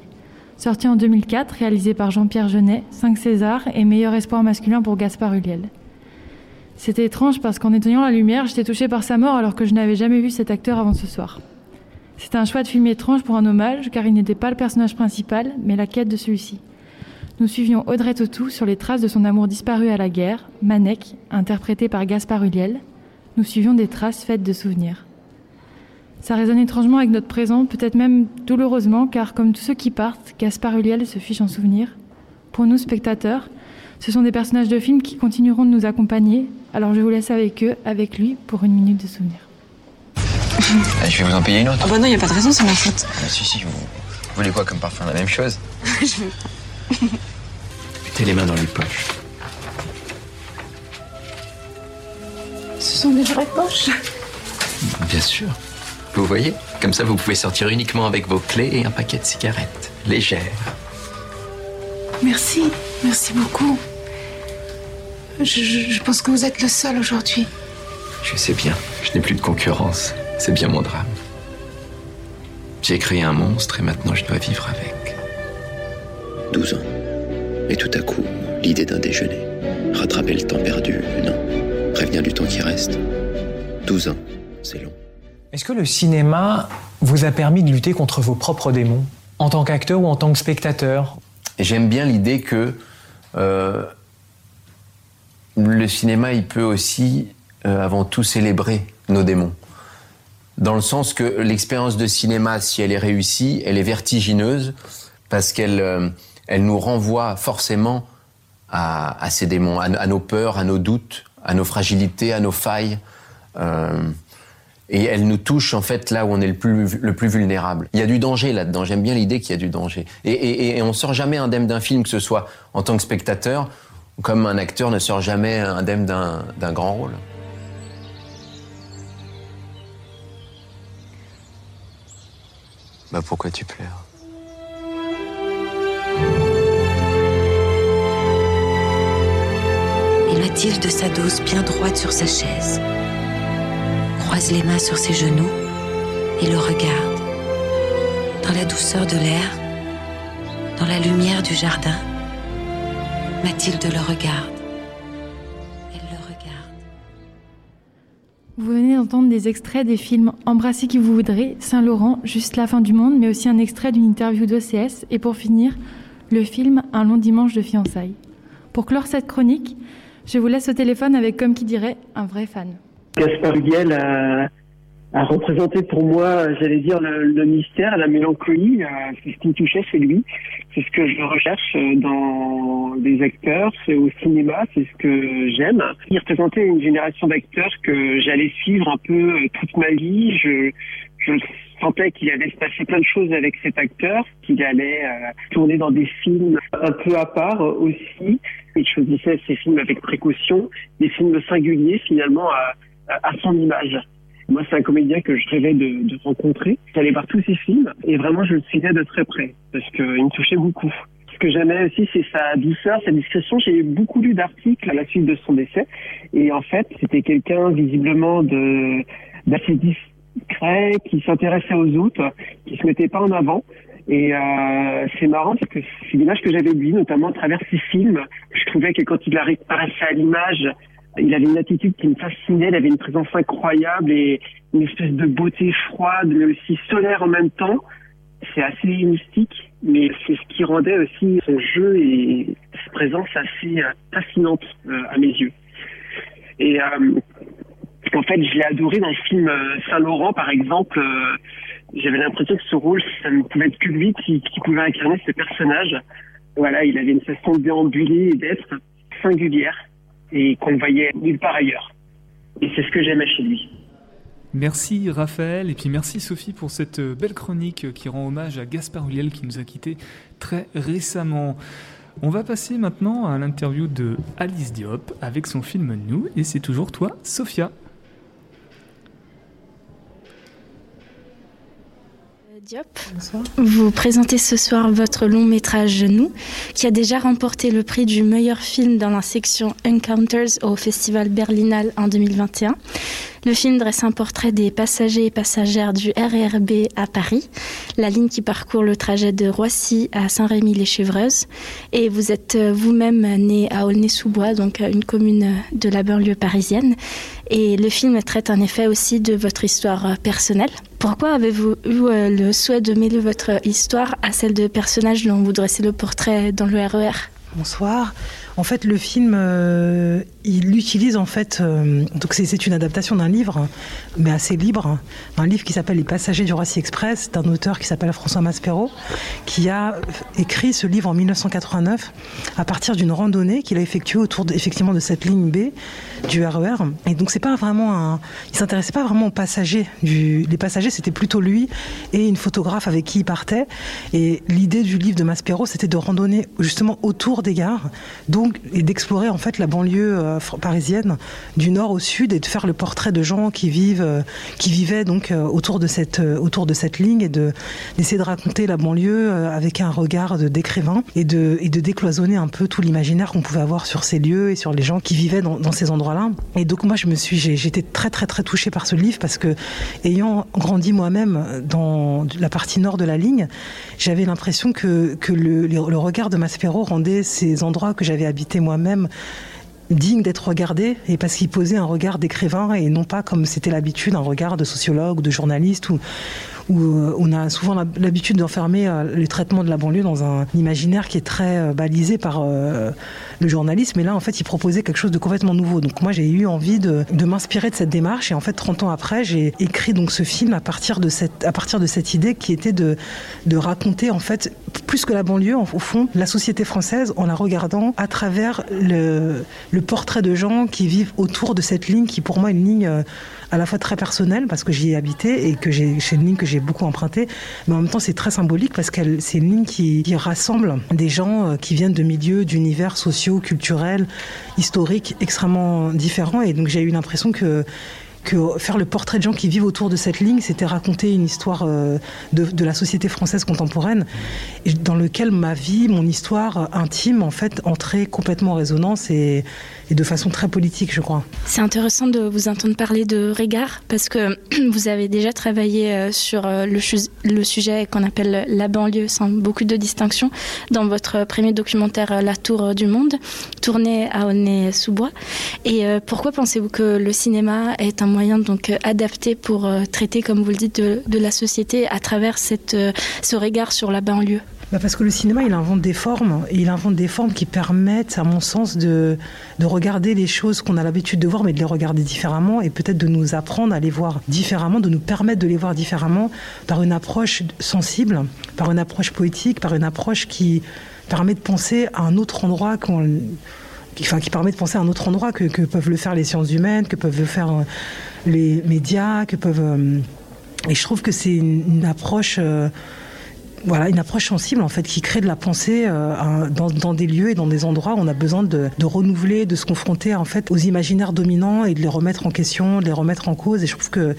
Sorti en 2004, réalisé par Jean-Pierre Jeunet, 5 Césars et meilleur espoir masculin pour Gaspard Ulliel. C'était étrange parce qu'en éteignant la lumière, j'étais touchée par sa mort alors que je n'avais jamais vu cet acteur avant ce soir. C'était un choix de film étrange pour un hommage car il n'était pas le personnage principal, mais la quête de celui-ci. Nous suivions Audrey Tautou sur les traces de son amour disparu à la guerre, Manek, interprété par Gaspard Ulliel. Nous suivions des traces faites de souvenirs. Ça résonne étrangement avec notre présent, peut-être même douloureusement, car comme tous ceux qui partent, Gaspard Ulliel se fiche en souvenir. Pour nous, spectateurs, ce sont des personnages de films qui continueront de nous accompagner, alors je vous laisse avec eux, avec lui, pour une minute de souvenir. Allez, je vais vous en payer une autre. Ah bah non, y a pas de raison, c'est ma faute. Ah, si, si, vous, vous voulez quoi comme parfum? La même chose Mettez les mains dans les poches. Sont des vraies poches. Bien sûr. Vous voyez Comme ça, vous pouvez sortir uniquement avec vos clés et un paquet de cigarettes. Légères. Merci, merci beaucoup. Je, je- je pense que vous êtes le seul aujourd'hui. Je sais bien, je n'ai plus de concurrence. C'est bien mon drame. J'ai créé un monstre et maintenant je dois vivre avec. 12 ans. Et tout à coup, l'idée d'un déjeuner. Rattraper le temps perdu, non. Prévenir du temps qui reste. 12 ans, c'est long. Est-ce que le cinéma vous a permis de lutter contre vos propres démons, en tant qu'acteur ou en tant que spectateur? J'aime bien l'idée que euh, le cinéma, il peut aussi euh, avant tout célébrer nos démons. Dans le sens que l'expérience de cinéma, si elle est réussie, elle est vertigineuse parce qu'elle euh, elle nous renvoie forcément à, à ces démons, à, à nos peurs, à nos doutes, à nos fragilités, à nos failles. Euh, et elle nous touche en fait là où on est le plus, le plus vulnérable. Il y a du danger là-dedans. J'aime bien l'idée qu'il y a du danger. Et, et, et on sort jamais indemne d'un film, que ce soit en tant que spectateur, comme un acteur ne sort jamais indemne d'un d'un grand rôle. Bah pourquoi tu pleures? Mathilde s'adosse bien droite sur sa chaise, croise les mains sur ses genoux et le regarde. Dans la douceur de l'air, dans la lumière du jardin, Mathilde le regarde. Vous venez d'entendre des extraits des films Embrassez qui vous voudrez, Saint-Laurent, Juste la fin du monde, mais aussi un extrait d'une interview d'OCS, et pour finir, le film Un long dimanche de fiançailles. Pour clore cette chronique, je vous laisse au téléphone avec, comme qui dirait, un vrai fan. Gaspard Huliel a, représenté pour moi, j'allais dire, le, mystère, la mélancolie. euh, C'est ce qui me touchait, c'est lui. C'est ce que je recherche euh, dans des acteurs, c'est au cinéma, c'est ce que j'aime. Il représentait une génération d'acteurs que j'allais suivre un peu euh, toute ma vie. Je, sentais qu'il allait se passer plein de choses avec cet acteur, qu'il allait tourner dans des films un peu à part aussi. Il choisissait ses films avec précaution, des films singuliers finalement à, son image. Moi, c'est un comédien que je rêvais de, de rencontrer. J'allais voir tous ses films et vraiment, je le suivais de très près parce qu'il me touchait beaucoup. Ce que j'aimais aussi, c'est sa douceur, sa discrétion. J'ai beaucoup lu d'articles à la suite de son décès et en fait, c'était quelqu'un visiblement d'assez discret, qui s'intéressait aux autres, qui se mettait pas en avant. Et euh, c'est marrant parce que c'est l'image que j'avais de lui, notamment à travers ses films. Je trouvais que quand il apparaissait à l'image, il avait une attitude qui me fascinait, il avait une présence incroyable et une espèce de beauté froide, mais aussi solaire en même temps. C'est assez mystique, mais c'est ce qui rendait aussi son jeu et sa présence assez euh, fascinante euh, à mes yeux. Et euh, en fait, je l'ai adoré dans le film euh, Saint-Laurent, par exemple. euh, J'avais l'impression que ce rôle, ça ne pouvait être que lui qui, pouvait incarner ce personnage. Voilà, il avait une façon de déambuler et d'être singulière et qu'on ne voyait nulle part ailleurs. Et c'est ce que j'aimais chez lui. Merci Raphaël et puis merci Sophie pour cette euh, belle chronique qui rend hommage à Gaspard Huliel qui nous a quittés très récemment. On va passer maintenant à l'interview de Alice Diop avec son film Nous et c'est toujours toi Sophia. Diop, vous présentez ce soir votre long métrage Nous, qui a déjà remporté le prix du meilleur film dans la section Encounters au Festival Berlinale en 2021. Le film dresse un portrait des passagers et passagères du RERB à Paris, la ligne qui parcourt le trajet de Roissy à Saint-Rémy-les-Chevreuses. Et vous êtes euh, vous-même né à Aulnay-sous-Bois, donc euh, une commune de la banlieue parisienne. Et le film traite en effet aussi de votre histoire euh, personnelle. Pourquoi avez-vous eu le souhait de mêler votre histoire à celle de personnages dont vous dressez le portrait dans le E RER Bonsoir. En fait, le film, euh, il utilise en fait, euh, donc c'est- une adaptation d'un livre, mais assez libre, un livre qui s'appelle Les Passagers du Roissy Express, d'un auteur qui s'appelle François Maspero, qui a écrit ce livre en 1989 à partir d'une randonnée qu'il a effectuée autour de, effectivement de cette ligne B du RER. Et donc c'est pas vraiment un, il s'intéressait pas vraiment aux passagers. Les passagers, c'était plutôt lui et une photographe avec qui il partait. Et l'idée du livre de Maspero, c'était de randonner justement autour des gares, et d'explorer en fait la banlieue euh, parisienne du nord au sud et de faire le portrait de gens qui vivent, euh, qui vivaient donc euh, autour de cette autour de cette ligne et de d'essayer de raconter la banlieue avec un regard d'écrivain et de et de décloisonner un peu tout l'imaginaire qu'on pouvait avoir sur ces lieux et sur les gens qui vivaient dans, ces endroits-là. Et donc moi je me suis j'étais très très très touchée par ce livre parce que ayant grandi moi-même dans la partie nord de la ligne, j'avais l'impression que, que le- le regard de Maspero rendait ces endroits que j'avais habités moi-même dignes d'être regardés et parce qu'il posait un regard d'écrivain et non pas comme c'était l'habitude un regard de sociologue ou de journaliste ou, où euh, on a souvent l'hab- l'habitude d'enfermer euh, le traitement de la banlieue dans un imaginaire qui est très euh, balisé par le journalisme. Et là, en fait, il proposait quelque chose de complètement nouveau. Donc moi, j'ai eu envie de, de m'inspirer de cette démarche. Et en fait, 30 ans après, j'ai écrit donc ce film à partir de cette, à partir de cette idée qui était de, de raconter, en fait, plus que la banlieue, au fond, la société française en la regardant à travers le, le portrait de gens qui vivent autour de cette ligne qui, pour moi, est une ligne euh, à la fois très personnelle parce que j'y ai habité et que c'est une ligne que j'ai beaucoup empruntée, mais en même temps, c'est très symbolique parce que c'est une ligne qui, qui rassemble des gens euh, qui viennent de milieux, d'univers sociaux, culturels, historiques extrêmement différents. Et donc, j'ai eu l'impression que que faire le portrait de gens qui vivent autour de cette ligne, c'était raconter une histoire euh, de, de la société française contemporaine, dans lequel ma vie, mon histoire intime, en fait, entrait complètement en résonance et, et de façon très politique, je crois. C'est intéressant de vous entendre parler de regard parce que vous avez déjà travaillé euh, sur euh, le, sujet qu'on appelle la banlieue sans beaucoup de distinction dans votre premier documentaire euh, La Tour du Monde, tourné à Aulnay-sous-Bois. Et pourquoi pensez-vous que le cinéma est un moyen donc adapté pour traiter, comme vous le dites, de, la société à travers ce regard sur la banlieue? Bah, parce que le cinéma, il invente des formes, et il invente des formes qui permettent, à mon sens, de, de regarder les choses qu'on a l'habitude de voir, mais de les regarder différemment, et peut-être de nous apprendre à les voir différemment, de nous permettre de les voir différemment par une approche sensible, par une approche poétique, par une approche qui permet de penser à un autre endroit qu'on enfin, qui permet de penser à un autre endroit que, peuvent le faire les sciences humaines, que peuvent le faire euh, les médias, que peuvent. euh, et je trouve que c'est une, une approche. euh, voilà, une approche sensible en fait qui crée de la pensée euh, dans, dans des lieux et dans des endroits où on a besoin de, de renouveler, de se confronter en fait aux imaginaires dominants et de les remettre en question, de les remettre en cause. Et je trouve que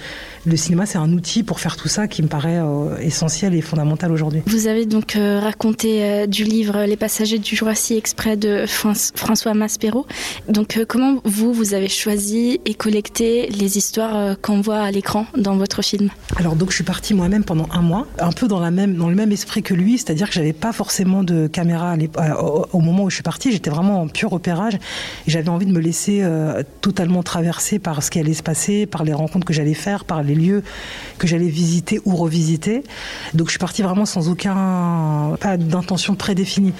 le cinéma c'est un outil pour faire tout ça qui me paraît euh, essentiel et fondamental aujourd'hui. Vous avez donc euh, raconté du livre Les passagers du Jurassique Exprès de Fran- François Maspero. Donc comment vous, vous avez choisi et collecté les histoires qu'on voit à l'écran dans votre film? Alors donc je suis partie moi-même pendant un mois, un peu dans la même dans le même esprit que lui, c'est-à-dire que j'avais pas forcément de caméra euh, au, moment où je suis partie, j'étais vraiment en pur repérage. Et j'avais envie de me laisser euh, totalement traverser par ce qui allait se passer, par les rencontres que j'allais faire, par les lieux que j'allais visiter ou revisiter. Donc je suis partie vraiment sans aucun pas d'intention prédéfinie.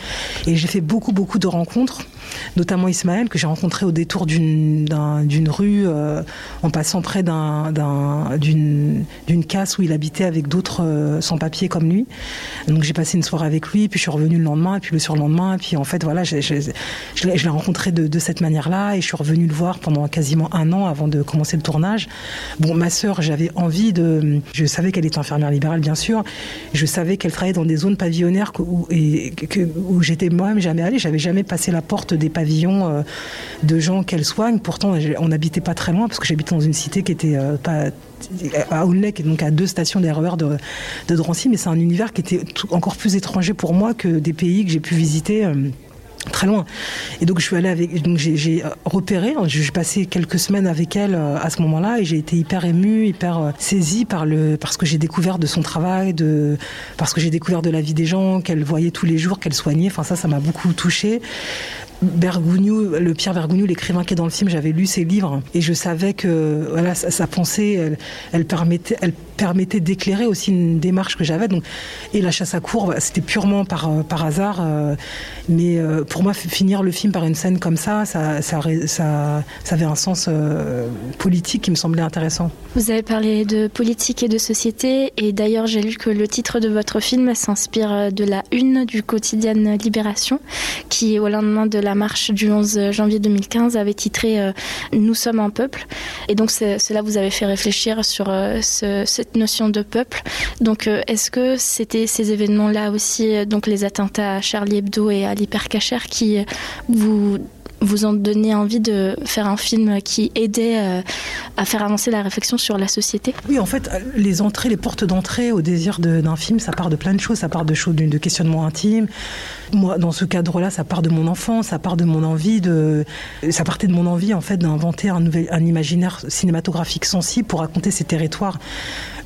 Et j'ai fait beaucoup beaucoup de rencontres notamment Ismaël que j'ai rencontré au détour d'une d'un- d'une rue euh, en passant près d'un- d'un- d'une d'une casse où il habitait avec d'autres euh, sans-papiers comme lui. Donc j'ai passé une soirée avec lui, puis je suis revenue le lendemain, puis le surlendemain, puis en fait voilà, j'ai- j'ai- je l'ai rencontré de, cette manière-là, et je suis revenue le voir pendant quasiment un an avant de commencer le tournage. Bon, ma sœur, j'avais envie de, je savais qu'elle était infirmière libérale bien sûr, je savais qu'elle travaillait dans des zones pavillonnaires où, où j'étais moi-même jamais allée, j'avais jamais passé la porte des pavillons euh, de gens qu'elle soigne. Pourtant, on n'habitait pas très loin parce que j'habitais dans une cité qui était euh, pas à Aulnay, qui est donc à deux stations des RER de, de Drancy, mais c'est un univers qui était encore plus étranger pour moi que des pays que j'ai pu visiter. euh, très loin. Et donc je suis allée avec, donc j'ai, j'ai, repéré, hein, j'ai passé quelques semaines avec elle à ce moment-là et j'ai été hyper émue, hyper saisie par le, parce que j'ai découvert de son travail, de, parce que j'ai découvert de la vie des gens qu'elle voyait tous les jours, qu'elle soignait. Enfin ça, ça m'a beaucoup touchée. Bergogneau, le Pierre Bergogneau, l'écrivain qui est dans le film, j'avais lu ses livres et je savais que voilà sa, pensée, elle, permettait, elle permettait d'éclairer aussi une démarche que j'avais. Donc et la chasse à courbe, c'était purement par euh, par hasard, euh, mais euh, pour moi finir le film par une scène comme ça, ça avait un sens politique qui me semblait intéressant. Vous avez parlé de politique et de société, et d'ailleurs j'ai lu que le titre de votre film s'inspire de la une du quotidien Libération, qui au lendemain de la marche du 11 janvier 2015 avait titré euh, Nous sommes un peuple. Et donc cela vous avait fait réfléchir sur euh, ce- cette notion de peuple. Donc euh, est-ce que c'était ces événements-là aussi, donc les attentats à Charlie Hebdo et à l'hypercacher, qui vous vous ont donné envie de faire un film qui aidait euh, à faire avancer la réflexion sur la société? Oui, en fait, les entrées, les portes d'entrée au désir d'un film, ça part de plein de choses. Ça part de choses, de questionnements intimes. Moi, dans ce cadre-là, ça part de mon enfance, ça part de mon envie de, ça partait de mon envie en fait d'inventer un nouvel, un imaginaire cinématographique sensible pour raconter ces territoires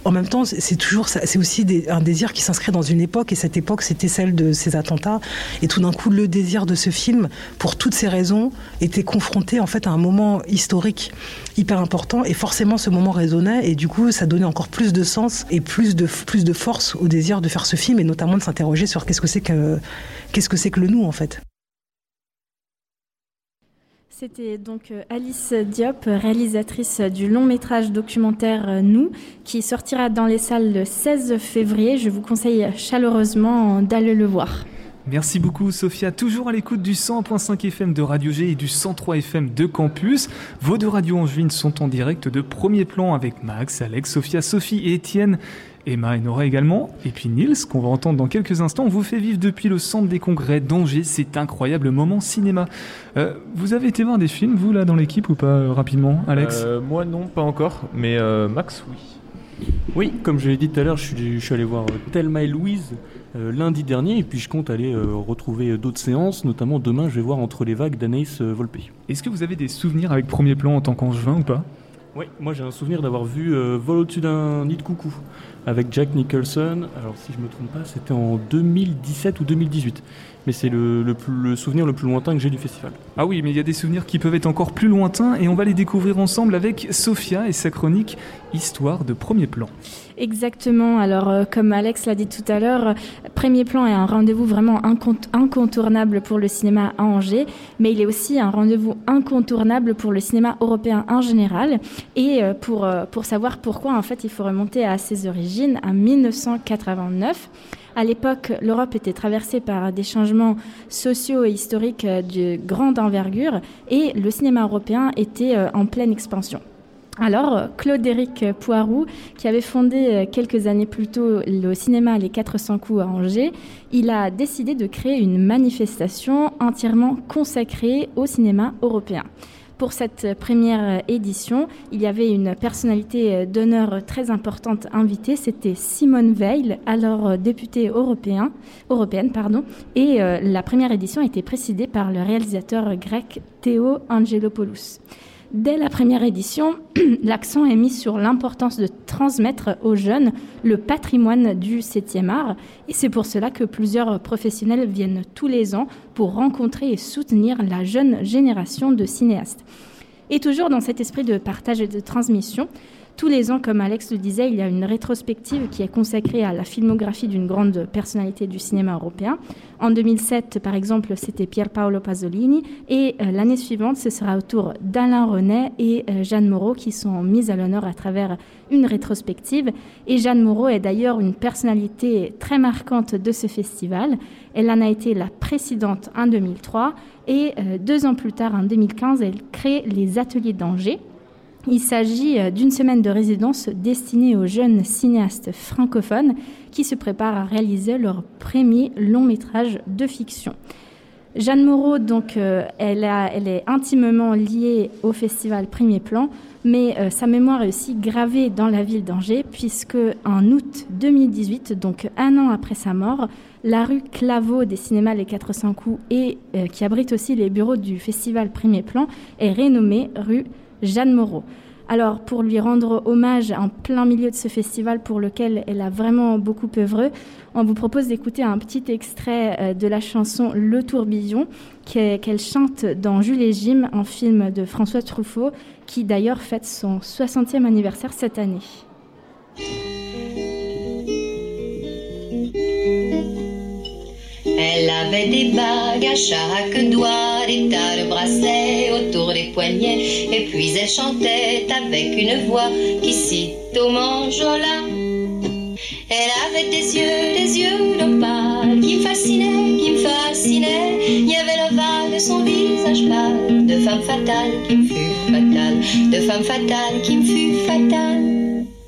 en même temps, c'est toujours, c'est aussi un désir qui s'inscrit dans une époque, et cette époque, c'était celle de ces attentats. Et tout d'un coup, le désir de ce film, pour toutes ces raisons, était confronté en fait à un moment historique hyper important, et forcément, ce moment résonnait, et du coup, ça donnait encore plus de sens et plus de plus de force au désir de faire ce film, et notamment de s'interroger sur qu'est-ce que c'est que qu'est-ce que c'est que le nous en fait. C'était donc euh, Alice Diop, réalisatrice du long métrage documentaire euh, Nous, qui sortira dans les salles le 16 février. Je vous conseille chaleureusement d'aller le voir. Merci beaucoup Sophia, toujours à l'écoute du 100.5 FM de Radio G et du 103 FM de Campus. Vos deux radios angevines sont en direct de premier plan avec Max, Alex, Sophia, Sophie et Étienne. Emma et Nora également. Et puis Nils, qu'on va entendre dans quelques instants, on vous fait vivre depuis le centre des congrès d'Angers cet incroyable moment cinéma. Euh, vous avez été voir des films, vous, là, dans l'équipe ou pas, euh, rapidement, Alex Euh, Moi non, pas encore, mais euh, Max, oui. Oui, comme je l'ai dit tout à l'heure, je suis, je suis allé voir Thelma et Louise euh, lundi dernier, et puis je compte aller euh, retrouver d'autres séances, notamment demain je vais voir Entre les vagues d'Anaïs euh, Volpe. Est-ce que vous avez des souvenirs avec Premier Plan en tant qu'angevin ou pas? Oui, moi j'ai un souvenir d'avoir vu euh, Vol au-dessus d'un nid de coucou avec Jack Nicholson. Alors si je me trompe pas, c'était en 2017 ou 2018. Mais c'est le, le souvenir le plus lointain que j'ai du festival. Ah oui, mais il y a des souvenirs qui peuvent être encore plus lointains et on va les découvrir ensemble avec Sophia et sa chronique Histoire de Premier Plan. Exactement. Alors, euh, comme Alex l'a dit tout à l'heure, euh, Premier Plan est un rendez-vous vraiment incont- incontournable pour le cinéma à Angers, mais il est aussi un rendez-vous incontournable pour le cinéma européen en général. Et euh, pour, pour savoir pourquoi, en fait, il faut remonter à ses origines, à 1989. À l'époque, l'Europe était traversée par des changements sociaux et historiques de grande envergure et le cinéma européen était en pleine expansion. Alors, euh, Claude-Éric Poiroux, qui avait fondé euh, quelques années plus tôt le cinéma Les 400 coups à Angers, il a décidé de créer une manifestation entièrement consacrée au cinéma européen. Pour cette première euh, édition, il y avait une personnalité d'honneur très importante invitée, c'était Simone Veil, alors députée européen, européenne. Pardon, et la première édition été présidée par le réalisateur grec Théo Angelopoulos. Dès la première édition, l'accent est mis sur l'importance de transmettre aux jeunes le patrimoine du 7e art. Et c'est pour cela que plusieurs professionnels viennent tous les ans pour rencontrer et soutenir la jeune génération de cinéastes. Et toujours dans cet esprit de partage et de transmission, tous les ans, comme Alex le disait, il y a une rétrospective qui est consacrée à la filmographie d'une grande personnalité du cinéma européen. En 2007, par exemple, c'était Pier Paolo Pasolini. Et euh, l'année suivante, ce sera au tour d'Alain Renet et euh, Jeanne Moreau qui sont mises à l'honneur à travers une rétrospective. Et Jeanne Moreau est d'ailleurs une personnalité très marquante de ce festival. Elle en a été la présidente en 2003 et euh, deux ans plus tard, en 2015, elle crée les Ateliers d'Angers. Il s'agit euh, d'une semaine de résidence destinée aux jeunes cinéastes francophones qui se préparent à réaliser leur premier long métrage de fiction. Jeanne Moreau, donc, euh, elle, est intimement liée au festival Premier Plan, mais euh, sa mémoire est aussi gravée dans la ville d'Angers, puisque en août 2018, donc un an après sa mort, la rue Claveau des cinémas Les 400 coups et qui abrite aussi les bureaux du festival Premier Plan est rénommée rue Jeanne Moreau. Alors, pour lui rendre hommage en plein milieu de ce festival pour lequel elle a vraiment beaucoup œuvré, on vous propose d'écouter un petit extrait euh, de la chanson Le Tourbillon qu'elle chante dans Jules et Jim, un film de François Truffaut, qui d'ailleurs fête son 60e anniversaire cette année. Elle avait des bagues à chaque doigt, des tas de bracelets autour des poignets, et puis elle chantait avec une voix qui cite au manjola. Elle avait des yeux, des yeux d'opale qui me fascinaient, qui me fascinaient. Il y avait l'ovale de son visage pâle, de femme fatale qui me fut fatale, de femme fatale qui me fut fatale.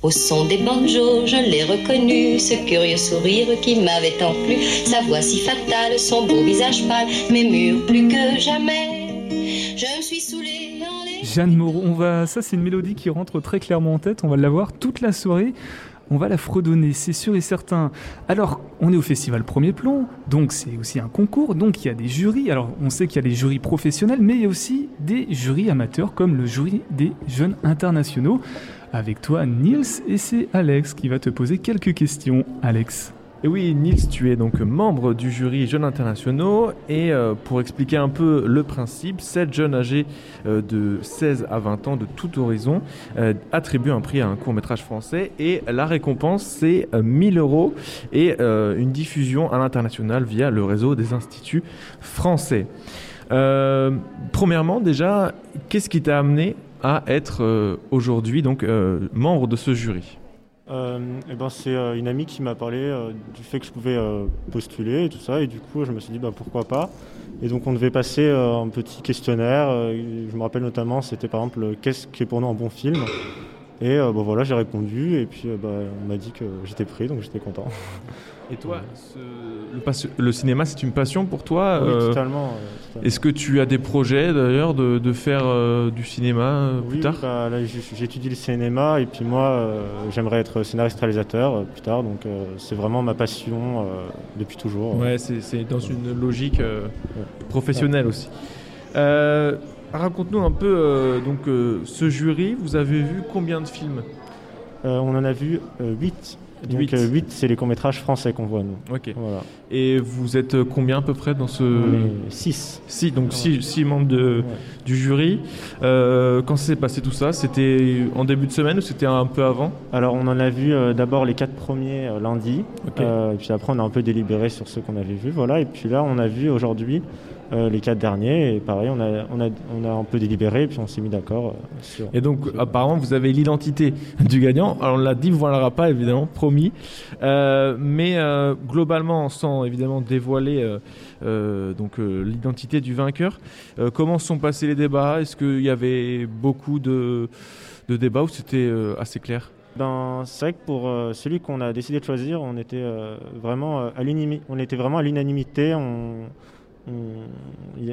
Au son des banjos, je l'ai reconnu, ce curieux sourire qui m'avait tant plu, sa voix si fatale, son beau visage pâle, mais mûr plus que jamais. Je me suis saoulée en les... Jeanne Moreau, on va, ça c'est une mélodie qui rentre très clairement en tête, on va l'avoir toute la soirée. On va la fredonner, c'est sûr et certain. Alors, on est au festival Premier Plan, donc c'est aussi un concours, donc il y a des jurys. Alors, on sait qu'il y a des jurys professionnels, mais il y a aussi des jurys amateurs, comme le jury des jeunes internationaux. Avec toi, Niels, et c'est Alex qui va te poser quelques questions. Alex. Et oui, Nils, tu es donc membre du jury Jeunes Internationaux et euh, pour expliquer un peu le principe, 7 jeunes âgés euh, de 16 à 20 ans de tout horizon euh, attribuent un prix à un court métrage français et la récompense c'est euh, 1000 euros et euh, une diffusion à l'international via le réseau des instituts français. Euh, premièrement, déjà, qu'est-ce qui t'a amené à être euh, aujourd'hui donc euh, membre de ce jury Euh, eh ben, c'est une amie qui m'a parlé du fait que je pouvais postuler et tout ça, et du coup je me suis dit bah, pourquoi pas. Et donc on devait passer un petit questionnaire. je me rappelle notamment, c'était par exemple qu'est-ce qui est pour nous un bon film? Et euh, bah, voilà, j'ai répondu, et puis bah, on m'a dit que j'étais pris, donc j'étais content. Et toi, ce- le, cinéma, c'est une passion pour toi Oui, euh, totalement, totalement. Est-ce que tu as des projets d'ailleurs de, de faire euh, du cinéma euh, plus tard? bah, j'étudie le cinéma et puis moi euh, j'aimerais être scénariste réalisateur euh, plus tard donc c'est vraiment ma passion depuis toujours. Ouais, c'est dans une logique professionnelle aussi. Raconte-nous un peu donc ce jury. Vous avez vu combien de films? On en a vu 8. Donc Huit. 8 c'est les courts-métrages français qu'on voit nous. Ok. Voilà. Et vous êtes euh, combien à peu près dans ce On est six. Six, donc six, six membres de, du jury. Euh, quand s'est passé tout ça C'était en début de semaine ou c'était un peu avant? Alors on en a vu euh, d'abord les quatre premiers euh, lundi, Ok. Euh, et puis après on a un peu délibéré sur ceux qu'on avait vus, voilà. Et puis là on a vu aujourd'hui euh, les quatre derniers, et pareil on a, on a, on a un peu délibéré, puis on s'est mis d'accord euh, sur. Et donc, apparemment, vous avez l'identité du gagnant. Alors, on l'a dit, vous ne l'aura pas, évidemment, promis. Euh, mais globalement, sans évidemment dévoiler donc l'identité du vainqueur, comment sont passés les débats? Est-ce qu'il y avait beaucoup de, de débats ou c'était assez clair? Ben, c'est vrai que pour euh, celui qu'on a décidé de choisir, on était euh, vraiment euh, à l'unimi- on était vraiment à l'unanimité. On,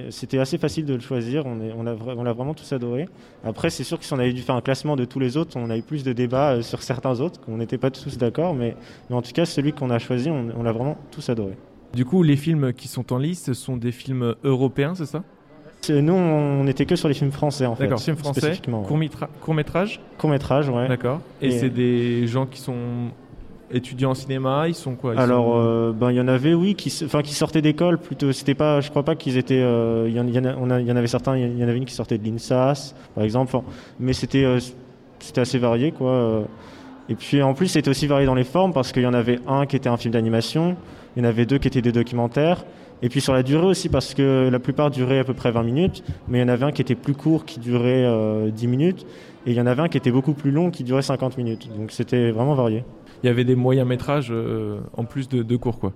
c'était assez facile de le choisir. On, est, on, a, vra- on l'a vraiment tous adoré. Après, c'est sûr que si on avait dû faire un classement de tous les autres, on a eu plus de débats euh, sur certains autres. qu'on n'était pas tous d'accord, mais, mais en tout cas, celui qu'on a choisi, on, on l'a vraiment tous adoré. Du coup, les films qui sont en liste sont des films européens, c'est ça? C'est- Nous, on n'était que sur les films français, en fait. D'accord, films français, court-métrage? Court-métrage, ouais. D'accord. Et, c'est des gens qui sont étudiants en cinéma, ils sont quoi Ils Alors, sont- euh, ben il y en avait, oui, qui, s- enfin, qui sortaient d'école plutôt. C'était pas, je crois pas qu'ils étaient. euh, Il y, en- il y en a- on a- il y en avait certains. Il y en avait une qui sortait de l'INSAS, par exemple. Enfin, mais c'était, euh, c'était assez varié, quoi. Et puis en plus, c'était aussi varié dans les formes parce qu'il y en avait un qui était un film d'animation, il y en avait deux qui étaient des documentaires. Et puis sur la durée aussi, parce que la plupart duraient à peu près 20 minutes, mais il y en avait un qui était plus court, qui durait euh, 10 minutes, et il y en avait un qui était beaucoup plus long, qui durait 50 minutes. Donc c'était vraiment varié. Il y avait des moyens métrages euh, en plus de, de cours, quoi.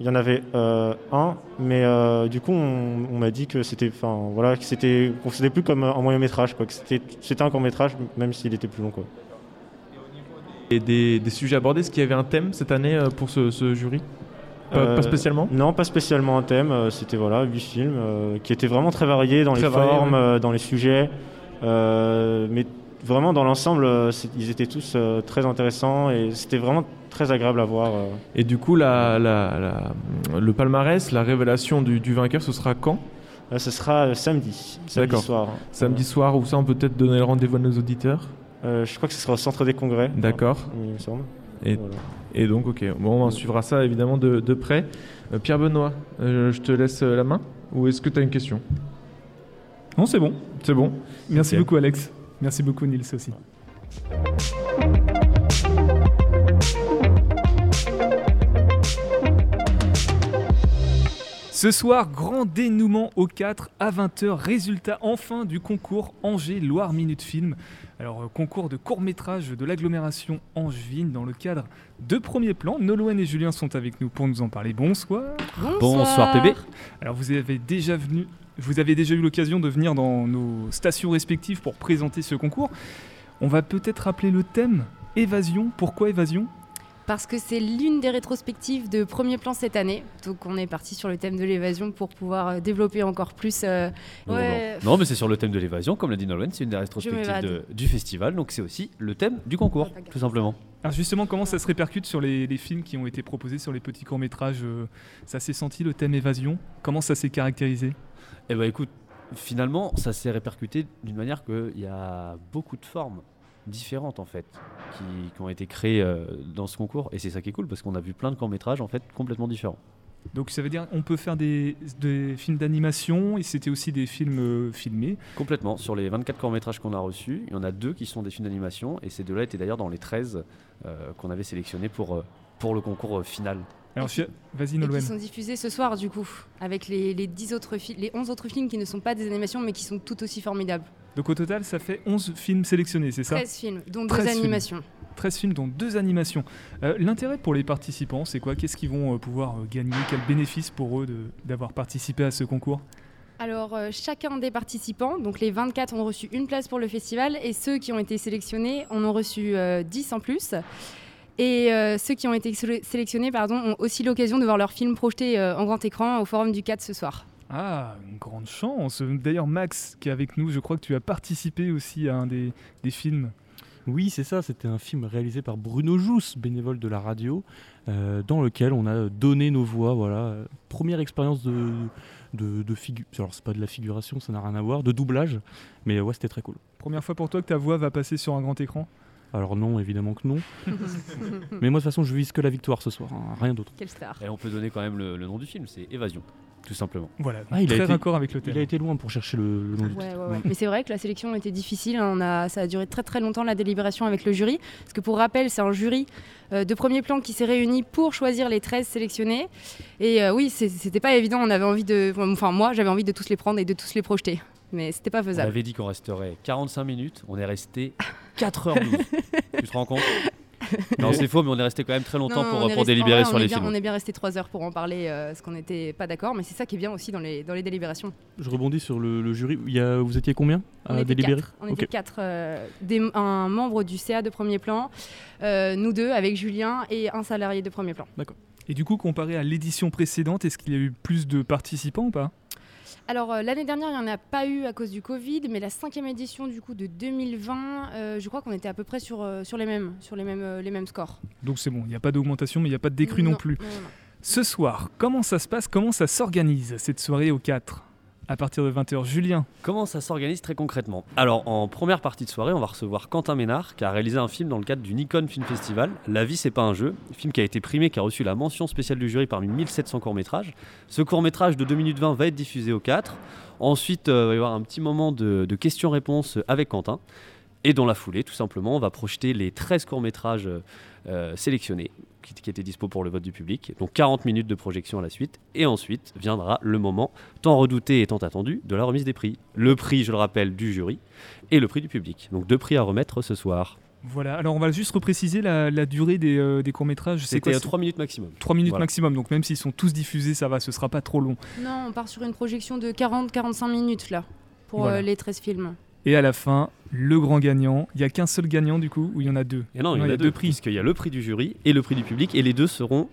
Il y en avait euh, un, mais euh, du coup, on, on m'a dit que c'était, enfin, voilà, que c'était, faisait plus comme un moyen métrage, quoi. Que c'était, c'était un court métrage, même s'il était plus long, quoi. Et des, des sujets abordés, est-ce qu'il y avait un thème cette année euh, pour ce, ce jury? Pas, Euh, pas spécialement? Non, pas spécialement un thème. C'était voilà, huit films euh, qui étaient vraiment très variés dans Très les variés, formes, ouais. euh, dans les sujets, euh, mais vraiment dans l'ensemble, euh, ils étaient tous euh, très intéressants et c'était vraiment très agréable à voir. euh. Et du coup, la, la- la- le palmarès, la révélation du, du vainqueur, ce sera quand? Euh, ce sera euh, samedi, samedi soir. Samedi soir, ou ça, on peut peut-être donner le rendez-vous à nos auditeurs? Euh, je crois que ce sera au centre des congrès. D'accord. il me semble. Et, Voilà. et donc, ok, bon, on suivra ça évidemment de, de près. Euh, Pierre Benoît, euh, je te laisse la main Ou est-ce que tu as une question? Non, c'est bon. C'est bon? Merci beaucoup, Alex. Merci beaucoup, Nils aussi. Ce soir, grand dénouement au 4 à 20h. Résultat enfin du concours Angers-Loire Minute Film. Alors, euh, concours de court-métrage de l'agglomération angevine dans le cadre de Premier Plan. Nolwenn et Julien sont avec nous pour nous en parler. Bonsoir. Bonsoir, PB. Alors, vous avez déjà venu. Vous avez déjà eu l'occasion de venir dans nos stations respectives pour présenter ce concours. On va peut-être rappeler le thème Évasion. Pourquoi évasion? Parce que c'est l'une des rétrospectives de premier plan cette année. Donc on est parti sur le thème de l'évasion pour pouvoir euh, développer encore plus. euh, Non, ouais, non. Non, mais c'est sur le thème de l'évasion, comme l'a dit Nolwenn, c'est une des rétrospectives de- du festival, donc c'est aussi le thème du concours, tout simplement. Alors justement, comment ça se répercute sur les, les films qui ont été proposés, sur les petits courts-métrages euh, Ça s'est senti le thème évasion? Comment ça s'est caractérisé? Eh ben écoute, finalement, ça s'est répercuté d'une manière qu'il y a beaucoup de formes différentes en fait qui, qui ont été créées euh, dans ce concours et c'est ça qui est cool parce qu'on a vu plein de courts métrages en fait complètement différents. Donc ça veut dire on peut faire des, des films d'animation et c'était aussi des films euh, filmés. Complètement. Sur les 24 courts-métrages qu'on a reçus, il y en a deux qui sont des films d'animation et ces deux-là étaient d'ailleurs dans les 13 euh, qu'on avait sélectionnés pour, euh, pour le concours euh, final. Alors vas-y Nolwenn. qui sont diffusés ce soir du coup, avec les, les 10 autres fi- les 11 autres films qui ne sont pas des animations mais qui sont tout aussi formidables. Donc au total, ça fait 11 films sélectionnés, c'est ça? 13 films, dont deux 13 films. animations. 13 films, dont deux animations. Euh, L'intérêt pour les participants, c'est quoi? Qu'est-ce qu'ils vont euh, pouvoir euh, gagner? Quel bénéfice pour eux d'avoir participé à ce concours? Alors, euh, chacun des participants, donc les 24 ont reçu une place pour le festival et ceux qui ont été sélectionnés en ont reçu euh, 10 en plus. Et ceux qui ont été sé- sélectionnés pardon, ont aussi l'occasion de voir leur film projeté en grand écran au Forum du 4 ce soir. Ah, une grande chance. D'ailleurs, Max, qui est avec nous, je crois que tu as participé aussi à un des, des films. Oui, c'est ça. C'était un film réalisé par Bruno Jousse, bénévole de la radio, euh, dans lequel on a donné nos voix. Voilà, première expérience de de, de figu- Alors c'est pas de la figuration, ça n'a rien à voir, de doublage. Mais ouais, c'était très cool. Première fois pour toi que ta voix va passer sur un grand écran? Alors non, évidemment que non. Mais moi de toute façon, je vise que la victoire ce soir, hein, rien d'autre. Quelle star. Et on peut donner quand même le, le nom du film, c'est Évasion, tout simplement. Voilà, Ah, il a très été- raccord avec le thème. Il a été loin pour chercher le, le nom du Ouais, titre. ouais, ouais. Mais c'est vrai que la sélection était difficile. hein. On a, ça a duré très très longtemps la délibération avec le jury. Parce que pour rappel, c'est un jury euh, de premier plan qui s'est réuni pour choisir les 13 sélectionnés. Et euh, oui, c'était pas évident. On avait envie de. Enfin, moi, j'avais envie de tous les prendre et de tous les projeter. Mais c'était pas On faisable. avait dit qu'on resterait 45 minutes, on est resté 4h12. tu te rends compte? Non, c'est faux, mais on est resté quand même très longtemps Non, pour, délibérer sur les bien- films. On est bien resté 3 heures pour en parler, euh, parce qu'on n'était pas d'accord. Mais c'est ça qui est bien aussi dans les, dans les délibérations. Je rebondis sur le, le jury. Il y a, vous étiez combien à délibérer quatre. On était quatre. euh, des- un membre du CA de premier plan, euh, nous deux avec Julien et un salarié de premier plan. D'accord. Et du coup, comparé à l'édition précédente, est-ce qu'il y a eu plus de participants ou pas? Alors euh, l'année dernière, il n'y en a pas eu à cause du Covid, mais la cinquième édition du coup de 2020, euh, je crois qu'on était à peu près sur, euh, sur les mêmes, sur les mêmes, les mêmes scores. Donc c'est bon, il n'y a pas d'augmentation, mais il n'y a pas de décrue non, Non, plus. non, non, non. Ce soir, comment ça se passe? Comment ça s'organise cette soirée au 4 À partir de 20h, Julien Comment ça s'organise très concrètement? Alors, en première partie de soirée, on va recevoir Quentin Ménard, qui a réalisé un film dans le cadre du Nikon Film Festival, La vie, c'est pas un jeu. Film qui a été primé, qui a reçu la mention spéciale du jury parmi 1700 courts-métrages. Ce court-métrage de 2 minutes 20 va être diffusé au 4. Ensuite, euh, il va y avoir un petit moment de, de questions-réponses avec Quentin. Et dans la foulée, tout simplement, on va projeter les 13 courts-métrages euh, sélectionnés qui, qui étaient dispo pour le vote du public. Donc 40 minutes de projection à la suite. Et ensuite viendra le moment tant redouté et tant attendu de la remise des prix. Le prix, je le rappelle, du jury et le prix du public. Donc deux prix à remettre ce soir. Voilà, alors on va juste repréciser la, la durée des, euh, des courts-métrages. C'était à 3 minutes maximum. 3 minutes Voilà. maximum, donc même s'ils sont tous diffusés, ça va, ce sera pas trop long. Non, on part sur une projection de 40-45 minutes là, pour Voilà. euh, les 13 films. Et à la fin, le grand gagnant. Il n'y a qu'un seul gagnant du coup, ou il y en a deux? Et non, il y en a, deux prix. Puisqu'il y a le prix du jury et le prix du public. Et les deux seront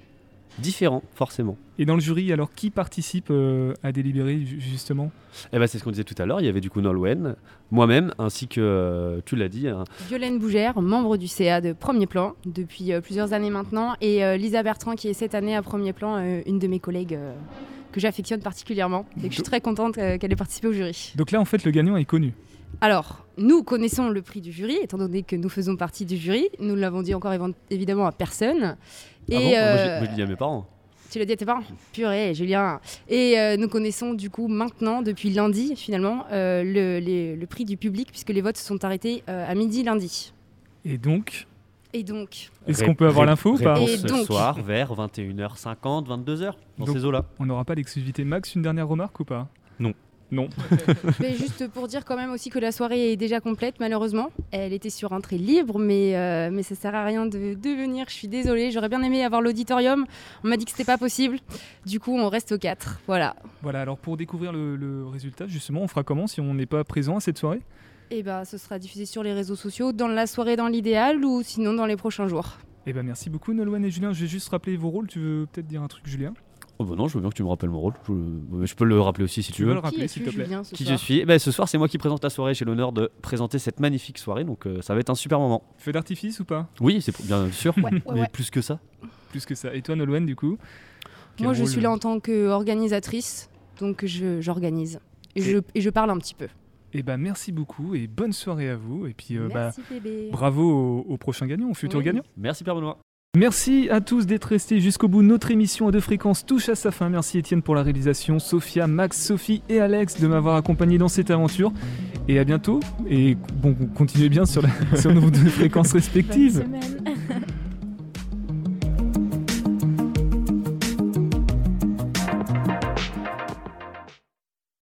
différents, forcément. Et dans le jury, alors qui participe euh, à délibérer ju- justement? Et ben, c'est ce qu'on disait tout à l'heure. Il y avait du coup Nolwenn, moi-même, ainsi que, euh, tu l'as dit, un- Violaine Bougère, membre du CA de premier plan depuis euh, plusieurs années maintenant, et euh, Lisa Bertrand qui est cette année à premier plan, euh, une de mes collègues euh, que j'affectionne particulièrement et que je suis très contente euh, qu'elle ait participé au jury. Donc là, en fait, le gagnant est connu. Alors, nous connaissons le prix du jury, étant donné que nous faisons partie du jury. Nous ne l'avons dit encore évidemment à personne. Ah bon Moi, je l'ai- moi, je l'ai dit à mes parents. Tu l'as dit à tes parents? Purée, Julien. Et euh, nous connaissons du coup maintenant, depuis lundi finalement, euh, le, les- le prix du public, puisque les votes se sont arrêtés euh, à midi lundi. Et donc, Et donc est-ce qu'on peut avoir l'info ou pas Et ce donc- soir vers 21h50, 22h, dans Donc, ces eaux-là. On n'aura pas l'exclusivité. Max, une dernière remarque ou pas? Non. Non. Mais juste pour dire quand même aussi que la soirée est déjà complète, malheureusement. Elle était sur entrée libre, mais, euh, mais ça sert à rien de, de venir. Je suis désolée, j'aurais bien aimé avoir l'auditorium. On m'a dit que c'était pas possible. Du coup, on reste aux 4. Voilà. Voilà, alors pour découvrir le, le résultat, justement, on fera comment si on n'est pas présent à cette soirée? Et bah, ce sera diffusé sur les réseaux sociaux, dans la soirée dans l'idéal ou sinon dans les prochains jours. Eh ben merci beaucoup Nolwenn et Julien. Je vais juste rappeler vos rôles. Tu veux peut-être dire un truc, Julien? Oh bah non, je veux bien que tu me rappelles mon rôle. Je, je peux le rappeler aussi si tu, Tu veux le rappeler, s'il te plaît Qui je suis? Eh ben, Ce soir, c'est moi qui présente la soirée. J'ai l'honneur de présenter cette magnifique soirée, donc euh, ça va être un super moment. Feu d'artifice ou pas? Oui, c'est pour- bien sûr, Ouais, ouais, mais ouais. plus que ça. Plus que ça. Et toi Nolwenn du coup? Moi, je rôle suis là en tant qu'organisatrice, donc je- j'organise. Et, Et- je, et je parle un petit peu. Eh ben merci beaucoup et bonne soirée à vous. Et puis euh, Merci, bah, bébé. bravo au, au prochain gagnant, au futur Oui. gagnant. Merci Pierre Benoît. Merci à tous d'être restés jusqu'au bout. Notre émission à deux fréquences touche à sa fin. Merci Étienne pour la réalisation, Sophia, Max, Sophie et Alex de m'avoir accompagné dans cette aventure. Et à bientôt. Et bon, continuez bien sur, la, sur nos deux fréquences respectives. Bonne semaine.